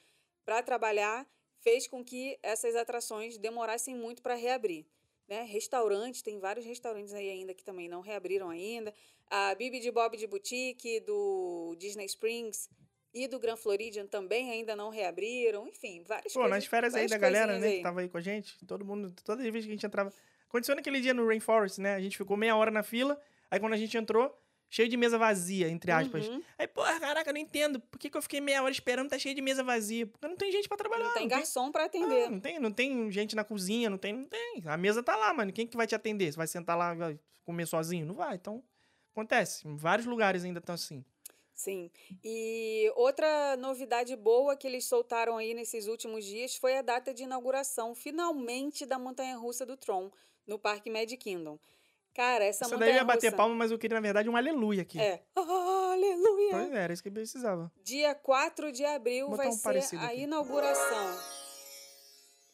para trabalhar fez com que essas atrações demorassem muito para reabrir. Né? Restaurantes, tem vários restaurantes aí ainda que também não reabriram ainda. A Bibi de Bob de Boutique, do Disney Springs e do Grand Floridian também ainda não reabriram. Enfim, várias Pô, coisas. nas férias aí da galera, né, aí. que tava aí com a gente, todo mundo, toda vez que a gente entrava. Aconteceu naquele dia no Rainforest, né? A gente ficou meia hora na fila, aí quando a gente entrou, cheio de mesa vazia, entre aspas. Uhum. Aí, porra, caraca, eu não entendo. Por que, que eu fiquei meia hora esperando tá cheio de mesa vazia? Porque não tem gente pra trabalhar. Não tem não garçom para Ah, atender. não tem, não tem gente na cozinha, não tem, não tem. A mesa tá lá, mano. Quem que vai te atender? Você vai sentar lá e vai comer sozinho? Não vai. Então, acontece. Em vários lugares ainda estão assim. Sim. E outra novidade boa que eles soltaram aí nesses últimos dias foi a data de inauguração, finalmente, da Montanha Russa do Tron, no Parque Mad Kingdom. Cara, essa, Essa daí eu montanha ia bater palma, mas eu queria, na verdade, um aleluia aqui. É. (laughs) Aleluia! Pois é, era isso que eu precisava. Dia 4 de abril vai um ser a aqui. inauguração.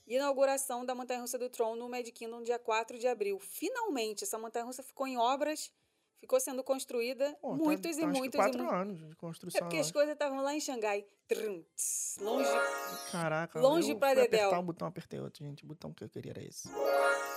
Inauguração da Montanha Russa do Tron no Mad Kingdom, dia 4 de abril. Finalmente, essa montanha russa ficou em obras, ficou sendo construída Pô, tá- muitos tá, e que muitos e quatro muitos. anos de É construção. porque eu as coisas estavam lá em Xangai. Trum, tss, longe. Caraca, longe eu pra dedéu. apertar um botão, apertei outro, gente. O botão que eu queria era esse.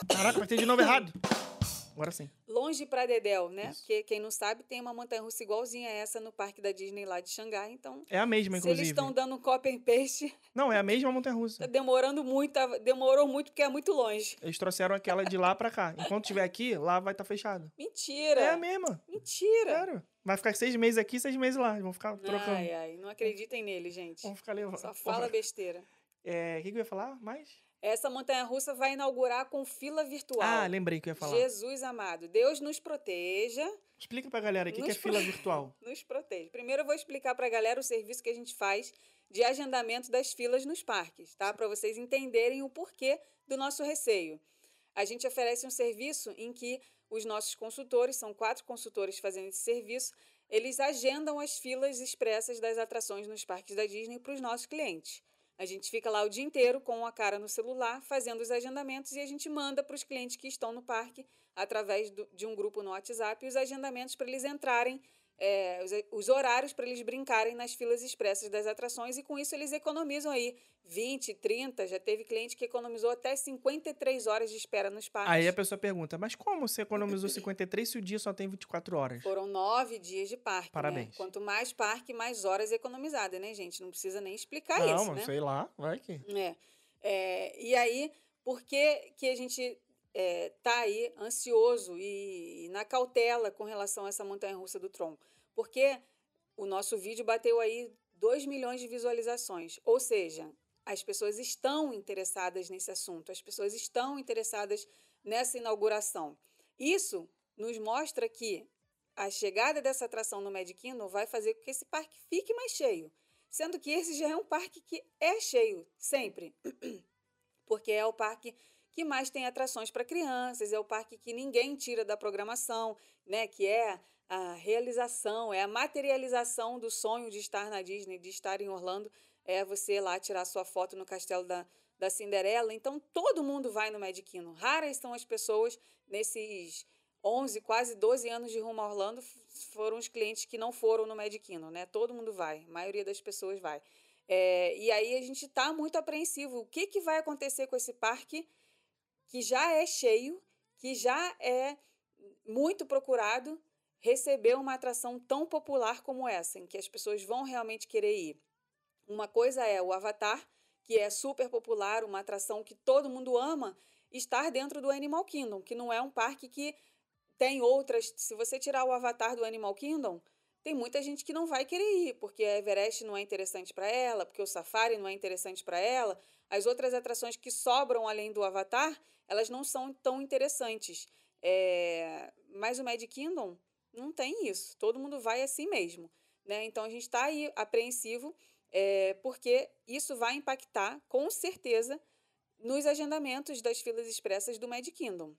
Caraca, apertei de novo errado. (laughs) Agora sim. Longe pra Dedéu, né? Isso. Porque quem não sabe, tem uma montanha-russa igualzinha a essa no parque da Disney lá de Xangai. Então, É a mesma, se inclusive. eles estão dando copy and paste, (laughs) Não, é a mesma montanha-russa. tá demorando muito, tá- demorou muito porque é muito longe. Eles trouxeram aquela de lá pra cá. Enquanto estiver aqui, lá vai estar fechado. Mentira! É a mesma. Mentira! Sério. Vai ficar seis meses aqui, seis meses lá. Vão ficar trocando. Ai, ai, não acreditem nele, gente. Vão ficar levando. Só fala besteira. É, o que, que eu ia falar mais? Essa montanha-russa vai inaugurar com fila virtual. Ah, lembrei que eu ia falar. Jesus amado, Deus nos proteja, Explica pra galera o que, que é fila virtual. (laughs) nos proteja. Primeiro eu vou explicar para a galera o serviço que a gente faz de agendamento das filas nos parques, tá? Para vocês entenderem o porquê do nosso receio. A gente oferece um serviço em que os nossos consultores, são quatro consultores fazendo esse serviço, eles agendam as filas expressas das atrações nos parques da Disney para os nossos clientes. A gente fica lá o dia inteiro com a cara no celular, fazendo os agendamentos e a gente manda para os clientes que estão no parque, através do- de um grupo no WhatsApp, os agendamentos para eles entrarem, é, os, os horários para eles brincarem nas filas expressas das atrações e com isso eles economizam aí 20, 30, já teve cliente que economizou até 53 horas de espera nos parques. Aí a pessoa pergunta, mas como você economizou 53 se o dia só tem 24 horas? Foram nove dias de parque. né? Parabéns. Quanto mais parque, mais horas economizadas, né, gente? Não precisa nem explicar Não, isso, mas né? sei lá, vai que. É. É, e aí, por que, que a gente está aí ansioso e, e na cautela com relação a essa montanha-russa do Tron? Porque o nosso vídeo bateu aí 2 milhões de visualizações. Ou seja, as pessoas estão interessadas nesse assunto, as pessoas estão interessadas nessa inauguração. Isso nos mostra que a chegada dessa atração no Magic Kingdom vai fazer com que esse parque fique mais cheio. Sendo que esse já é um parque que é cheio, sempre. (clears throat) Porque é o parque que mais tem atrações para crianças, é o parque que ninguém tira da programação, né? Que é a realização, é a materialização do sonho de estar na Disney, de estar em Orlando, é você lá tirar sua foto no castelo da, da Cinderela. Então, todo mundo vai no Magic Kingdom. Raras são as pessoas nesses 11, quase 12 anos de rumo a Orlando foram os clientes que não foram no Magic Kingdom, né? Todo mundo vai, a maioria das pessoas vai. É, e aí a gente está muito apreensivo. O que, que vai acontecer com esse parque que já é cheio, que já é muito procurado, receber uma atração tão popular como essa, em que as pessoas vão realmente querer ir? Uma coisa é o Avatar, que é super popular, uma atração que todo mundo ama, estar dentro do Animal Kingdom, que não é um parque que tem outras. Se você tirar o Avatar do Animal Kingdom, tem muita gente que não vai querer ir, porque a Everest não é interessante para ela, porque o Safari não é interessante para ela. As outras atrações que sobram além do Avatar, elas não são tão interessantes. É, Mas o Magic Kingdom não tem isso. Todo mundo vai assim mesmo. Né? Então a gente está aí apreensivo, é, porque isso vai impactar, com certeza, nos agendamentos das filas expressas do Magic Kingdom.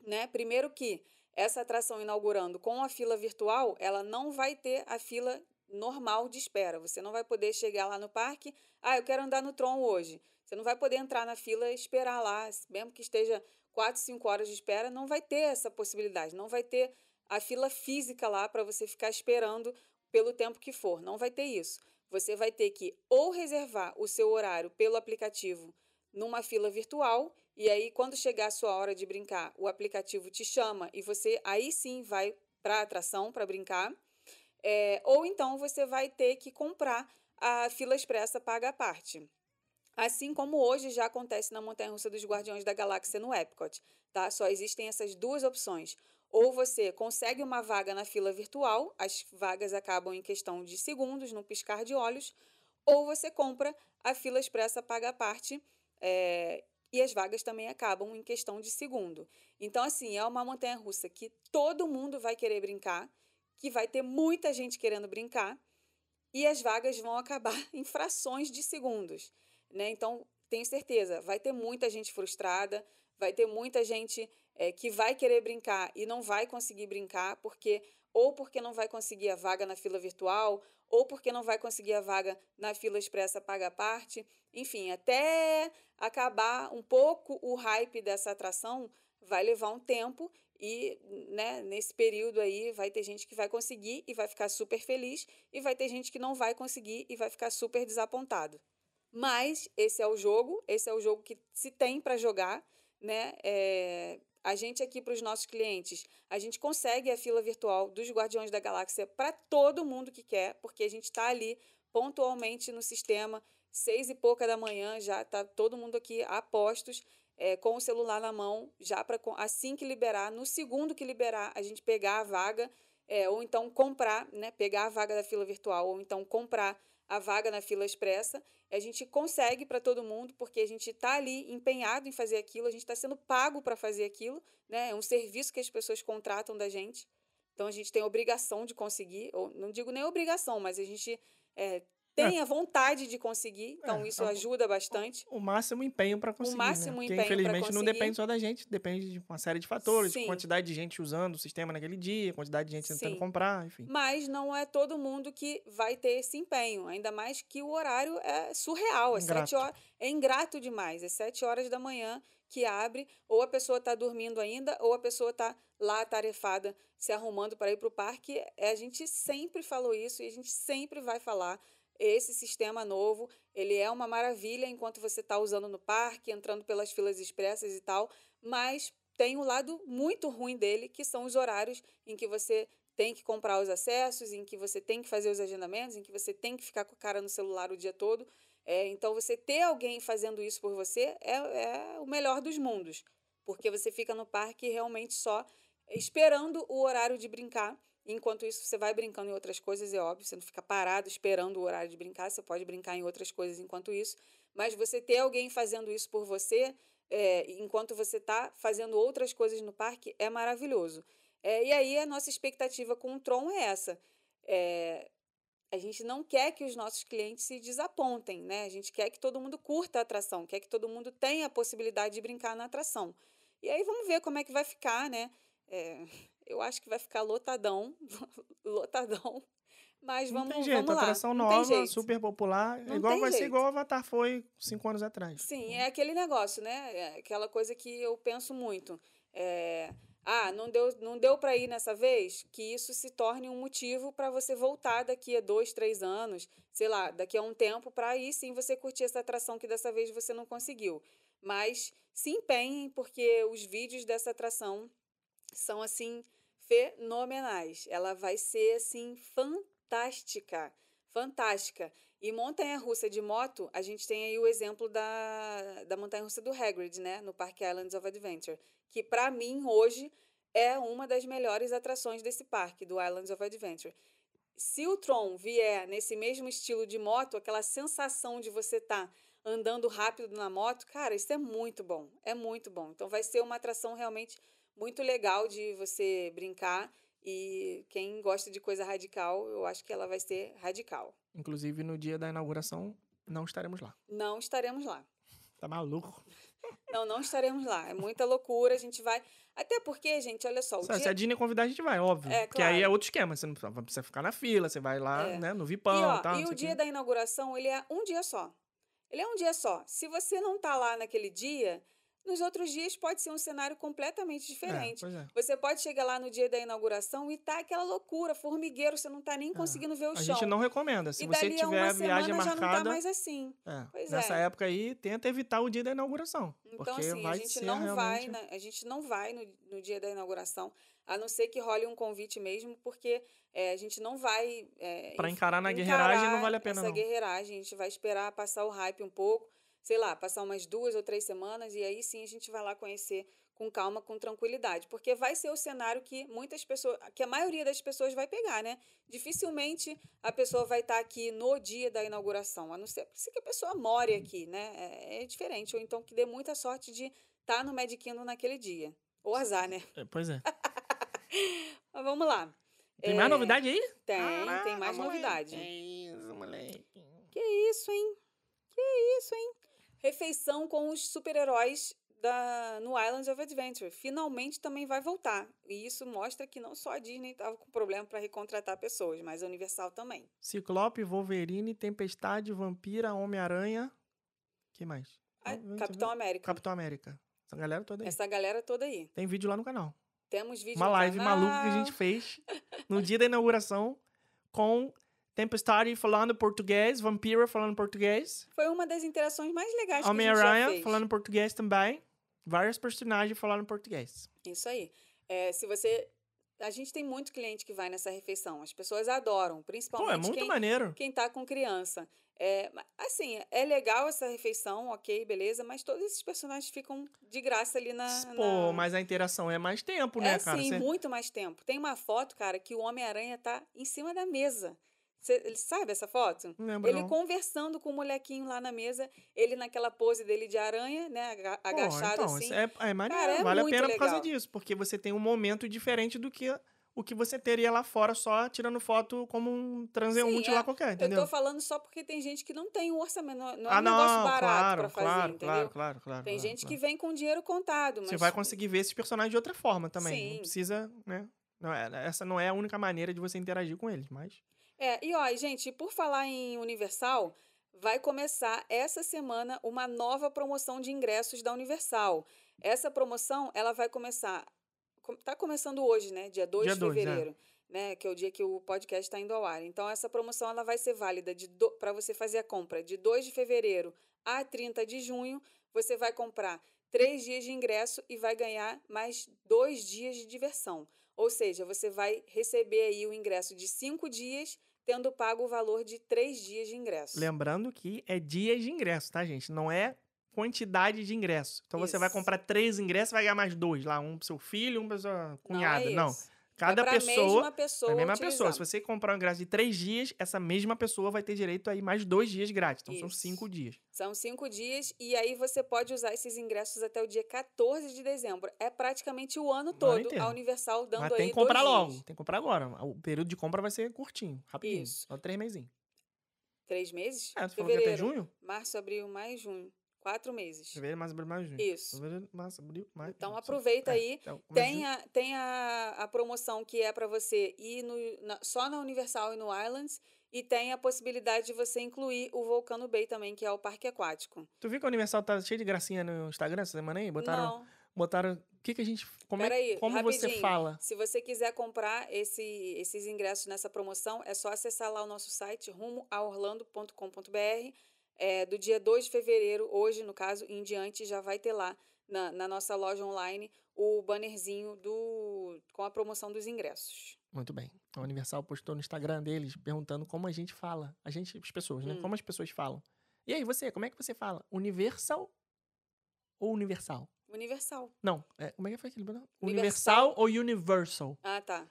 Né? Primeiro que essa atração inaugurando com a fila virtual, ela não vai ter a fila normal de espera. Você não vai poder chegar lá no parque, ah, eu quero andar no Tron hoje. Você não vai poder entrar na fila e esperar lá, mesmo que esteja 4, 5 horas de espera, não vai ter essa possibilidade, não vai ter a fila física lá para você ficar esperando pelo tempo que for, não vai ter isso. Você vai ter que ou reservar o seu horário pelo aplicativo numa fila virtual e aí quando chegar a sua hora de brincar, o aplicativo te chama e você aí sim vai para a atração para brincar. É, ou então você vai ter que comprar a fila expressa paga à parte. Assim como hoje já acontece na Montanha Russa dos Guardiões da Galáxia no Epcot, tá? Só existem essas duas opções. Ou você consegue uma vaga na fila virtual, as vagas acabam em questão de segundos, no piscar de olhos, ou você compra a fila expressa paga à parte é, e as vagas também acabam em questão de segundo. Então, assim, é uma montanha russa que todo mundo vai querer brincar, que vai ter muita gente querendo brincar, e as vagas vão acabar (laughs) em frações de segundos. Né? Então, tenho certeza, vai ter muita gente frustrada, vai ter muita gente é, que vai querer brincar e não vai conseguir brincar, porque ou porque não vai conseguir a vaga na fila virtual, ou porque não vai conseguir a vaga na fila expressa paga parte. Enfim, até acabar um pouco o hype dessa atração, vai levar um tempo e né, nesse período aí vai ter gente que vai conseguir e vai ficar super feliz, e vai ter gente que não vai conseguir e vai ficar super desapontado. Mas esse é o jogo, esse é o jogo que se tem para jogar, né? É, a gente aqui para os nossos clientes, a gente consegue a fila virtual dos Guardiões da Galáxia para todo mundo que quer, porque a gente está ali pontualmente no sistema, seis e pouca da manhã, já está todo mundo aqui a postos, é, com o celular na mão, já para assim que liberar, no segundo que liberar, a gente pegar a vaga, é, ou então comprar, né, pegar a vaga da fila virtual, ou então comprar a vaga na fila expressa, a gente consegue para todo mundo, porque a gente está ali empenhado em fazer aquilo, a gente está sendo pago para fazer aquilo, né? É um serviço que as pessoas contratam da gente. Então a gente tem obrigação de conseguir, ou não digo nem obrigação, mas a gente é, tem a vontade de conseguir, então É, isso é o- ajuda bastante. O máximo empenho para conseguir. máximo né? empenho Porque, infelizmente, não depende só da gente, depende de uma série de fatores, Sim. quantidade de gente usando o sistema naquele dia, quantidade de gente tentando Sim. comprar, enfim. Mas não é todo mundo que vai ter esse empenho, ainda mais que o horário é surreal, é Ingrato. sete horas, é ingrato demais, é sete horas da manhã que abre, ou a pessoa está dormindo ainda, ou a pessoa está lá atarefada, se arrumando para ir para o parque. É, A gente sempre falou isso e a gente sempre vai falar. Esse sistema novo, ele é uma maravilha enquanto você está usando no parque, entrando pelas filas expressas e tal, mas tem um lado muito ruim dele, que são os horários em que você tem que comprar os acessos, em que você tem que fazer os agendamentos, em que você tem que ficar com a cara no celular o dia todo. É, então, você ter alguém fazendo isso por você é, é o melhor dos mundos, porque você fica no parque realmente só esperando o horário de brincar. Enquanto isso, você vai brincando em outras coisas, é óbvio, você não fica parado esperando o horário de brincar, você pode brincar em outras coisas enquanto isso, mas você ter alguém fazendo isso por você, é, enquanto você está fazendo outras coisas no parque, é maravilhoso. É, e aí, a nossa expectativa com o Tron é essa. É, a gente não quer que os nossos clientes se desapontem, né? A gente quer que todo mundo curta a atração, quer que todo mundo tenha a possibilidade de brincar na atração. E aí vamos ver como é que vai ficar, né? É, eu acho que vai ficar lotadão, (laughs) lotadão. Mas não vamos, tem jeito, vamos lá. atração não nova, super popular, Não igual vai ser jeito. igual o Avatar foi cinco anos atrás. Sim, é aquele negócio, né? É aquela coisa que eu penso muito. É, ah, não deu, não deu para ir nessa vez? Que isso se torne um motivo para você voltar daqui a dois, três anos, sei lá, daqui a um tempo, para aí sim você curtir essa atração que dessa vez você não conseguiu. Mas se empenhem, porque os vídeos dessa atração são assim fenomenais. Ela vai ser assim fantástica, fantástica. E montanha-russa de moto, a gente tem aí o exemplo da, da montanha-russa do Hagrid, né, no Park Islands of Adventure, que para mim hoje é uma das melhores atrações desse parque, do Islands of Adventure. Se o Tron vier nesse mesmo estilo de moto, aquela sensação de você estar tá andando rápido na moto, cara, isso é muito bom, é muito bom. Então vai ser uma atração realmente muito legal de você brincar e quem gosta de coisa radical, eu acho que ela vai ser radical. Inclusive, no dia da inauguração, não estaremos lá. Não estaremos lá. Tá maluco? (laughs) Não, não estaremos lá. É muita loucura, a gente vai. Até porque, gente, olha só, o Se, se dia... a Disney convidar, a gente vai, óbvio. É, Porque aí é claro. outro esquema. Você não precisa ficar na fila, você vai lá, É. né, no E, Vipão ó, e tal. e o dia quê. da inauguração, ele é um dia só. Ele é um dia só. Se você não tá lá naquele dia, nos outros dias pode ser um cenário completamente É, diferente. pois é. Você pode chegar lá no dia da inauguração e tá aquela loucura, formigueiro, você não tá nem conseguindo ver o A chão. gente não recomenda. Se e você dali a tiver uma a viagem semana já não tá marcada, mais assim. é, nessa é. época aí, tenta evitar o dia da inauguração. Então, porque assim, vai a gente não vai, realmente... na- a gente não vai no, no dia da inauguração, a não ser que role um convite mesmo, porque é, a gente não vai. É, enf- encarar na guerreiragem, não encarar vale a pena, Essa não. guerreiragem, a gente vai esperar passar o hype um pouco, sei lá, passar umas duas ou três semanas, e aí sim a gente vai lá conhecer com calma, com tranquilidade. Porque vai ser o cenário que muitas pessoas, que a maioria das pessoas vai pegar, né? Dificilmente a pessoa vai estar aqui no dia da inauguração, a não ser que a pessoa more aqui, né? É, é diferente. Ou então que dê muita sorte de estar no Magic Kingdom naquele dia. Ou azar, né? É, Pois é. (laughs) Mas vamos lá. Tem É, mais novidade aí? Tem, tem Caraca, mais moleque. novidade. Que isso, moleque. Que isso, hein? Que isso, hein? Refeição com os super-heróis da no Islands of Adventure. Finalmente também vai voltar. E isso mostra que não só a Disney estava com problema para recontratar pessoas, mas a Universal também. Ciclope, Wolverine, Tempestade, Vampira, Homem-Aranha. que mais? Ah, Não, Capitão América. Capitão América. Essa galera toda aí. Essa galera toda aí. Tem vídeo lá no canal. Temos vídeo Uma live canal. maluca que a gente fez no dia da inauguração com Tempestade falando português, Vampira falando português, Foi uma das interações mais legais que a gente já Homem-Aranha fez. falando português também. Vários personagens falaram português. Isso aí. É, se você. A gente tem muito cliente que vai nessa refeição. As pessoas adoram, Pô, principalmente é muito quem, maneiro. quem tá com criança. É, assim, é legal essa refeição, ok, beleza, mas todos esses personagens ficam de graça ali na. Pô, na- mas a interação é mais tempo, é né, cara? sim, Você- muito mais tempo. Tem uma foto, cara, que o Homem-Aranha tá em cima da mesa. Você ele sabe essa foto? Lembro, Ele não. conversando com o molequinho lá na mesa, ele naquela pose dele de aranha, né? aga- agachado então, assim. é, é maneiro, Cara, é vale a pena por causa legal. disso, porque você tem um momento diferente do que o que você teria lá fora só tirando foto como um transeunte Sim, é. lá qualquer, Eu entendeu? tô falando só porque tem gente que não tem um orçamento, não não é ah, um não, negócio barato claro, pra fazer, claro, entendeu? claro, claro, claro. Tem claro, gente claro. que vem com dinheiro contado, mas Você vai conseguir ver esses personagens de outra forma também. Sim. Não precisa, né? Não é, essa não é a única maneira de você interagir com eles, mas. É, e ó, gente, por falar em Universal, vai começar essa semana uma nova promoção de ingressos da Universal. Essa promoção, ela vai começar. com- Tá começando hoje, né? Dia 2 Dia de 2, é. fevereiro. Né, que é o dia que o podcast está indo ao ar. Então, essa promoção ela vai ser válida para você fazer a compra de 2 de fevereiro a 30 de junho. Você vai comprar três dias de ingresso e vai ganhar mais dois dias de diversão. Ou seja, você vai receber aí o ingresso de cinco dias, tendo pago o valor de três dias de ingresso. Lembrando que é dias de ingresso, tá, gente? Não é quantidade de ingresso. Então você vai Isso. comprar três ingressos e vai ganhar mais dois lá. Um pro seu filho, um pra sua cunhada. Não, é Não. Isso. Cada é pessoa. mesma pessoa É a mesma utilizar. pessoa. Se você comprar um ingresso de três dias, essa mesma pessoa vai ter direito aí mais dois dias grátis. Então são Isso. cinco dias. São cinco dias e aí você pode usar esses ingressos até o dia 14 de dezembro. É praticamente o ano todo a Universal dando Mas aí tem que comprar logo. dias. Tem que comprar agora. O período de compra vai ser curtinho, rapidinho. Isso. Só três mesinhos. Três meses? É, tu falou que até Fevereiro, junho? março, abril, maio, junho. Quatro meses. Fevereiro, março, abril, maio, junho. Isso. Fevereiro, março, abril, maio. Então junho. aproveita É, aí. então, de Tem, a, tem a, a promoção que é para você ir no, na- só na Universal e no Islands. E tem a possibilidade de você incluir o Volcano Bay também, que é o parque aquático. Tu viu que a Universal tá cheio de gracinha no Instagram essa semana aí? Botaram. Não, Botaram. O que, que a gente. Como, é, Peraí, como você fala? se você quiser comprar esse, esses ingressos nessa promoção, é só acessar lá o nosso site, rumoaorlando.com.br. É, do dia 2 de fevereiro, hoje, no caso, em diante, já vai ter lá na, na nossa loja online o bannerzinho do, com a promoção dos ingressos. Muito bem. A Universal postou no Instagram deles perguntando como a gente fala. A gente, as pessoas, né? Hum. Como as pessoas falam. E aí, você, como é que você fala? Universal ou universal? Universal. Não, é, como é que foi aquele? Universal. Universal ou universal? Ah, tá.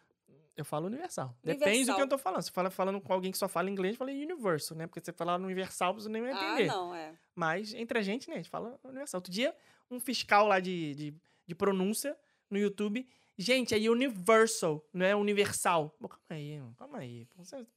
Eu falo universal. Depende do Universal. que eu tô falando. Se fala falando com alguém que só fala inglês, eu falei universal, né? Porque você falar universal, você nem vai Ah, entender. não, é. Mas entre a gente, né? A gente fala universal. Outro dia, um fiscal lá de, de, de pronúncia no YouTube. Gente, é universal, não é universal. Pô, calma aí, mano, calma aí.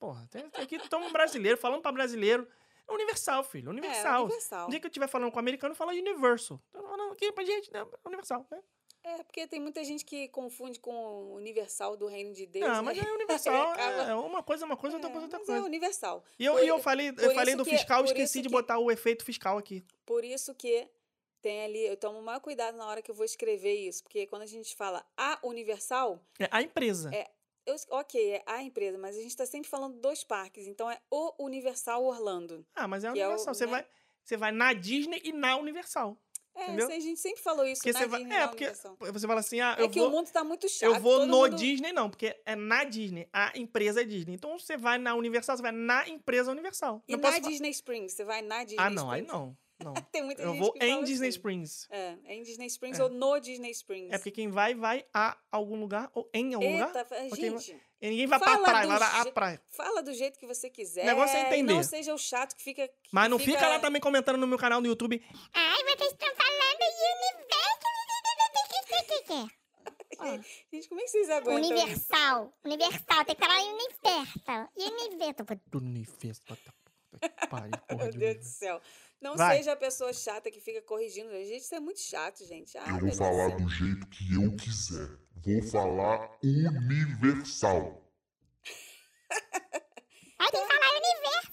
Porra, tem, tem aqui estamos brasileiro, falando pra brasileiro. É universal, filho, É, universal. universal. No dia que eu estiver falando com o americano, fala universal. Tô falando aqui pra gente, né? Universal, né? É, porque tem muita gente que confunde com o universal do reino de Deus. Não, né? mas é (laughs) universal. Acaba- é uma coisa, é uma coisa, outra É, coisa, outra mas coisa. é universal. E eu, Por e eu falei, eu falei do que- fiscal, por esqueci de que- botar o efeito fiscal aqui. Por isso que tem ali, eu tomo maior cuidado na hora que eu vou escrever isso, porque quando a gente fala a universal, É a empresa. É, eu, ok, é a empresa, mas a gente está sempre falando dos parques, então é o Universal Orlando. Ah, mas é a que é o, universal. você, né? vai, você vai na Disney e na Universal. É, Entendeu? aí, a gente sempre falou isso Porque na você vai. Disney, É, porque você fala assim, ah, É eu que vou. o mundo tá muito chato. Eu vou no mundo- Disney, não, porque é na Disney. A empresa é Disney. Então você vai na Universal, você vai na empresa Universal. E Não na Disney Springs, você vai na Disney Ah, não, aí Springs? não. Não. (laughs) Tem muita Eu gente vou que em Disney assim. Springs. É, é em Disney Springs É. ou no Disney Springs. É porque quem vai, vai a algum lugar ou em algum lugar. Eita, Ok, gente, E ninguém vai pra praia, vai je- praia. fala do jeito que você quiser. O negócio é entender. Não seja o chato que fica... que Mas não fica... lá também comentando no meu canal do YouTube. Ai, vocês estão falando universo. (laughs) Gente, como é que vocês aguentam isso? Universal. Universal. Tem que falar universal. (laughs) Puta que pariu, porra Meu de Deus do céu. Não Vai. seja a pessoa chata que fica corrigindo. Gente, isso é muito chato, gente. Ah, Eu vou falar do jeito que eu quiser. Vou falar universal. Ai, tem que falar universo.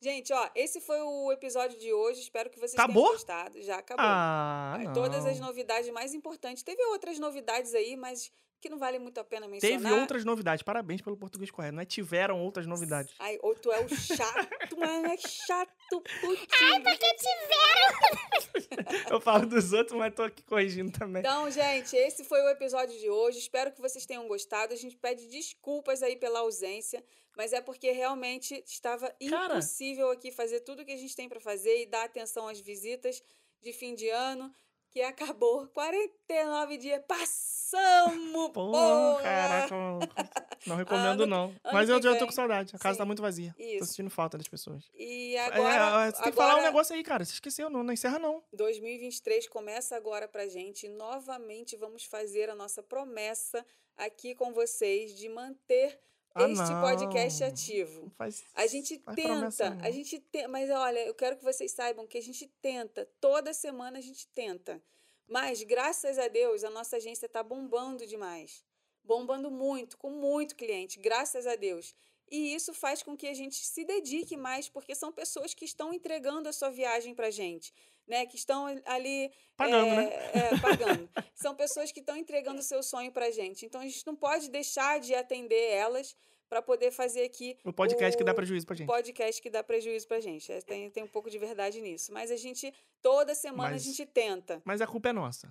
Gente, ó, esse foi o episódio de hoje. Espero que vocês Acabou? tenham gostado. Já acabou. Ah, não. Todas as novidades mais importantes. Teve outras novidades aí, mas que não vale muito a pena mencionar. Teve outras novidades. Parabéns pelo português correto. Não é tiveram outras novidades. Ai, ou tu é o chato, (laughs) mano, é chato, putinho. Porque tiveram. Eu falo dos outros, mas tô aqui corrigindo também. Então, gente, esse foi o episódio de hoje. Espero que vocês tenham gostado. A gente pede desculpas aí pela ausência, mas é porque realmente estava Cara. impossível aqui fazer tudo que a gente tem para fazer e dar atenção às visitas de fim de ano, que acabou 49 dias. Passamos, Pô, porra! caraca, (laughs) não, recomendo Ano- não. Mas eu já tô com saudade. A casa Sim. tá muito vazia. Tô Isso. sentindo falta das pessoas. E É, agora, é, você tem que falar um negócio aí, cara. Você esqueceu, não, não encerra não. 2023 começa agora pra gente. e Novamente vamos fazer a nossa promessa aqui com vocês de manter Ah, este não. podcast ativo. Faz, A gente tenta, a gente tem, mas olha, eu quero que vocês saibam que a gente tenta, toda semana a gente tenta. Mas graças a Deus, a nossa agência está bombando demais. Bombando muito, com muito cliente, graças a Deus. E isso faz com que a gente se dedique mais, porque são pessoas que estão entregando a sua viagem para gente, né? Que estão ali Pagando, é, né? é, pagando. (laughs) São pessoas que estão entregando o seu sonho para gente. Então a gente não pode deixar de atender elas para poder fazer aqui O podcast que dá o- prejuízo pra gente. podcast que dá prejuízo pra gente. É, Tem, tem um pouco de verdade nisso. Mas a gente, toda semana, Mas- a gente tenta. Mas a culpa é nossa.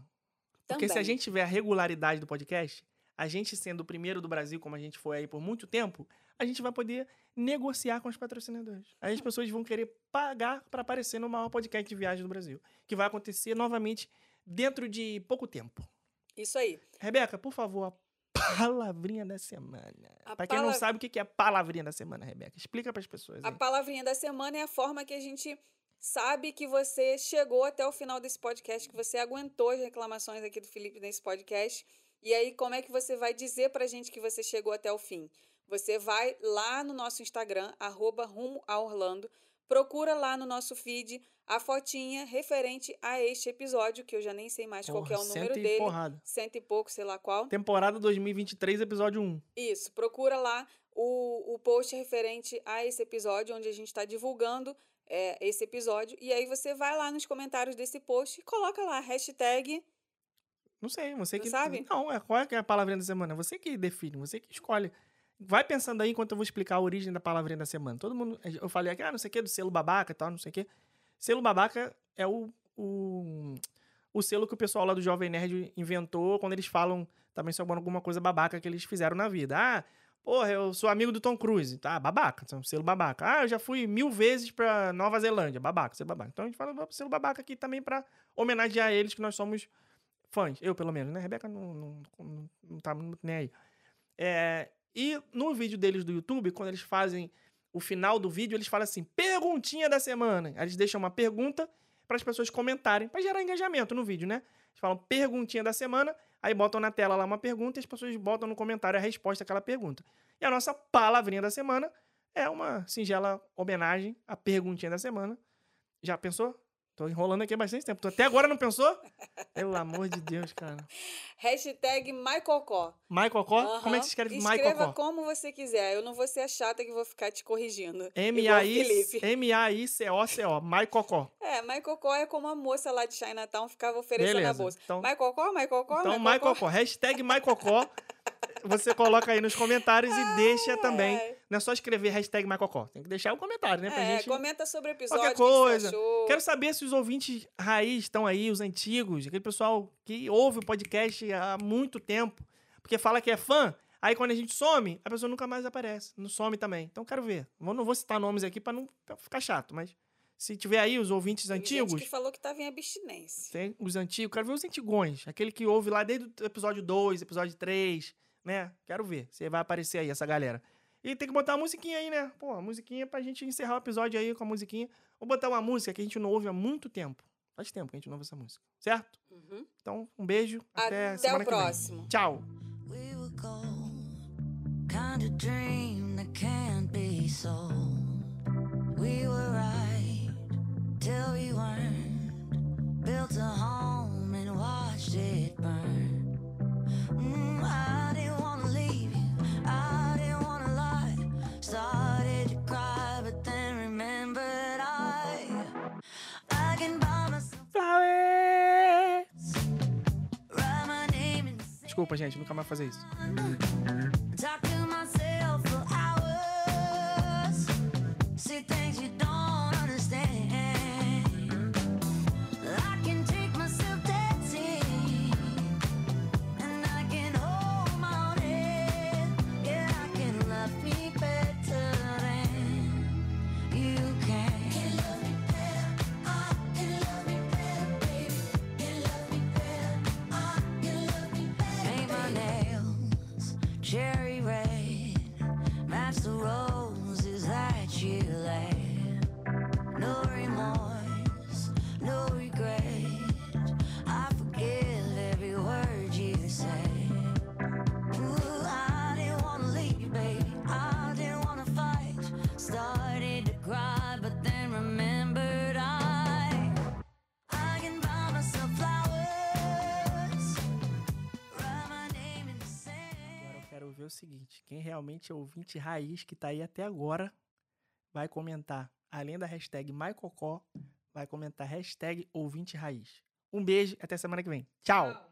Porque se a Também. gente tiver a regularidade do podcast, a gente sendo o primeiro do Brasil, como a gente foi aí por muito tempo, a gente vai poder negociar com os patrocinadores. Aí as pessoas vão querer pagar para aparecer no maior podcast de viagem do Brasil. Que vai acontecer novamente dentro de pouco tempo. Isso aí. Rebeca, por favor, a palavrinha da semana. A Pra quem não sabe o que é a palavrinha da semana, Rebeca, explica pras pessoas. A aí. palavrinha da semana é a forma que a gente sabe que você chegou até o final desse podcast, que você aguentou as reclamações aqui do Felipe nesse podcast. E aí, como é que você vai dizer pra gente que você chegou até o fim? Você vai lá no nosso Instagram, arroba rumo a Orlando, procura lá no nosso feed a fotinha referente a este episódio, que eu já nem sei mais qual que é o Porra, número dele. porrada. Cento e pouco, sei lá qual. Temporada 2023, episódio 1. Isso, procura lá o, o post referente a esse episódio, onde a gente está divulgando é, esse episódio. E aí você vai lá nos comentários desse post e coloca lá, hashtag. Não sei, você Não que. sabe? Não, é, qual é é a palavrinha da semana? Você que define, você que escolhe. Vai pensando aí enquanto eu vou explicar a origem da palavrinha da semana. Todo mundo. Eu falei aqui, ah, não sei o que, do selo babaca e tal, não sei o que. Selo babaca é o, o, o selo que o pessoal lá do Jovem Nerd inventou quando eles falam também sobre alguma coisa babaca que eles fizeram na vida. Ah, porra, eu sou amigo do Tom Cruise. Tá, babaca, selo babaca. Ah, eu já fui mil vezes pra Nova Zelândia. Babaca, selo babaca. Então a gente fala selo babaca aqui também pra homenagear eles, que nós somos fãs. Eu, pelo menos, né? Rebeca não, não, não, não tá muito nem aí. É, e no vídeo deles do YouTube, quando eles fazem o final do vídeo, eles falam assim: perguntinha da semana. Aí Eles deixam uma pergunta para as pessoas comentarem, para gerar engajamento no vídeo, né? Eles falam perguntinha da semana, aí botam na tela lá uma pergunta e as pessoas botam no comentário a resposta àquela pergunta. E a nossa palavrinha da semana é uma singela homenagem à perguntinha da semana. Já pensou? Tô enrolando aqui há bastante tempo. Tu até agora não pensou? Pelo amor de Deus, cara. Hashtag MyCocó. Maicocó? Como é que se escreve Maicocó? Escreva como você quiser. Eu não vou ser a chata que vou ficar te corrigindo. M-A-I-C-O-C-O. Maicocó. É, MyCocó é como a moça lá de Chinatown ficava oferecendo a Beleza. bolsa. Então, MyCocó, MyCocó, então MyCocó. Hashtag Maicocó. (laughs) Você coloca aí nos comentários e deixa também. Não é só escrever hashtag Maicocó. Tem que deixar o comentário, né? Pra É, gente... comenta sobre o episódio, Qualquer coisa. Quero saber se os ouvintes raiz estão aí, os antigos, aquele pessoal que ouve o podcast há muito tempo, porque fala que é fã, aí quando a gente some, a pessoa nunca mais aparece, não some também. Então quero ver. Eu não vou citar nomes aqui para não pra ficar chato, mas se tiver aí os ouvintes Tem antigos, gente que falou que tava em abstinência. tem os antigos, quero ver os antigões, aquele que ouve lá desde o episódio 2, episódio 3, né? Quero ver se vai aparecer aí essa galera. E tem que botar uma musiquinha aí, né? Pô, uma musiquinha pra gente encerrar o episódio aí com a musiquinha. Vou botar uma música que a gente não ouve há muito tempo. Faz tempo que a gente não ouve essa música, certo? Uhum. Então, um beijo. Até, Até semana o que vem. próximo. Tchau. We were gold, kind of dream that can't be sold. We were right till we weren't. Built a home and watched it burn. Mm, desculpa, gente, nunca mais fazer isso. Myself for hours. ver o seguinte: quem realmente é ouvinte raiz que está aí até agora vai comentar, além da hashtag MyCocó, vai comentar hashtag ouvinte raiz. Um beijo, até semana que vem. Tchau.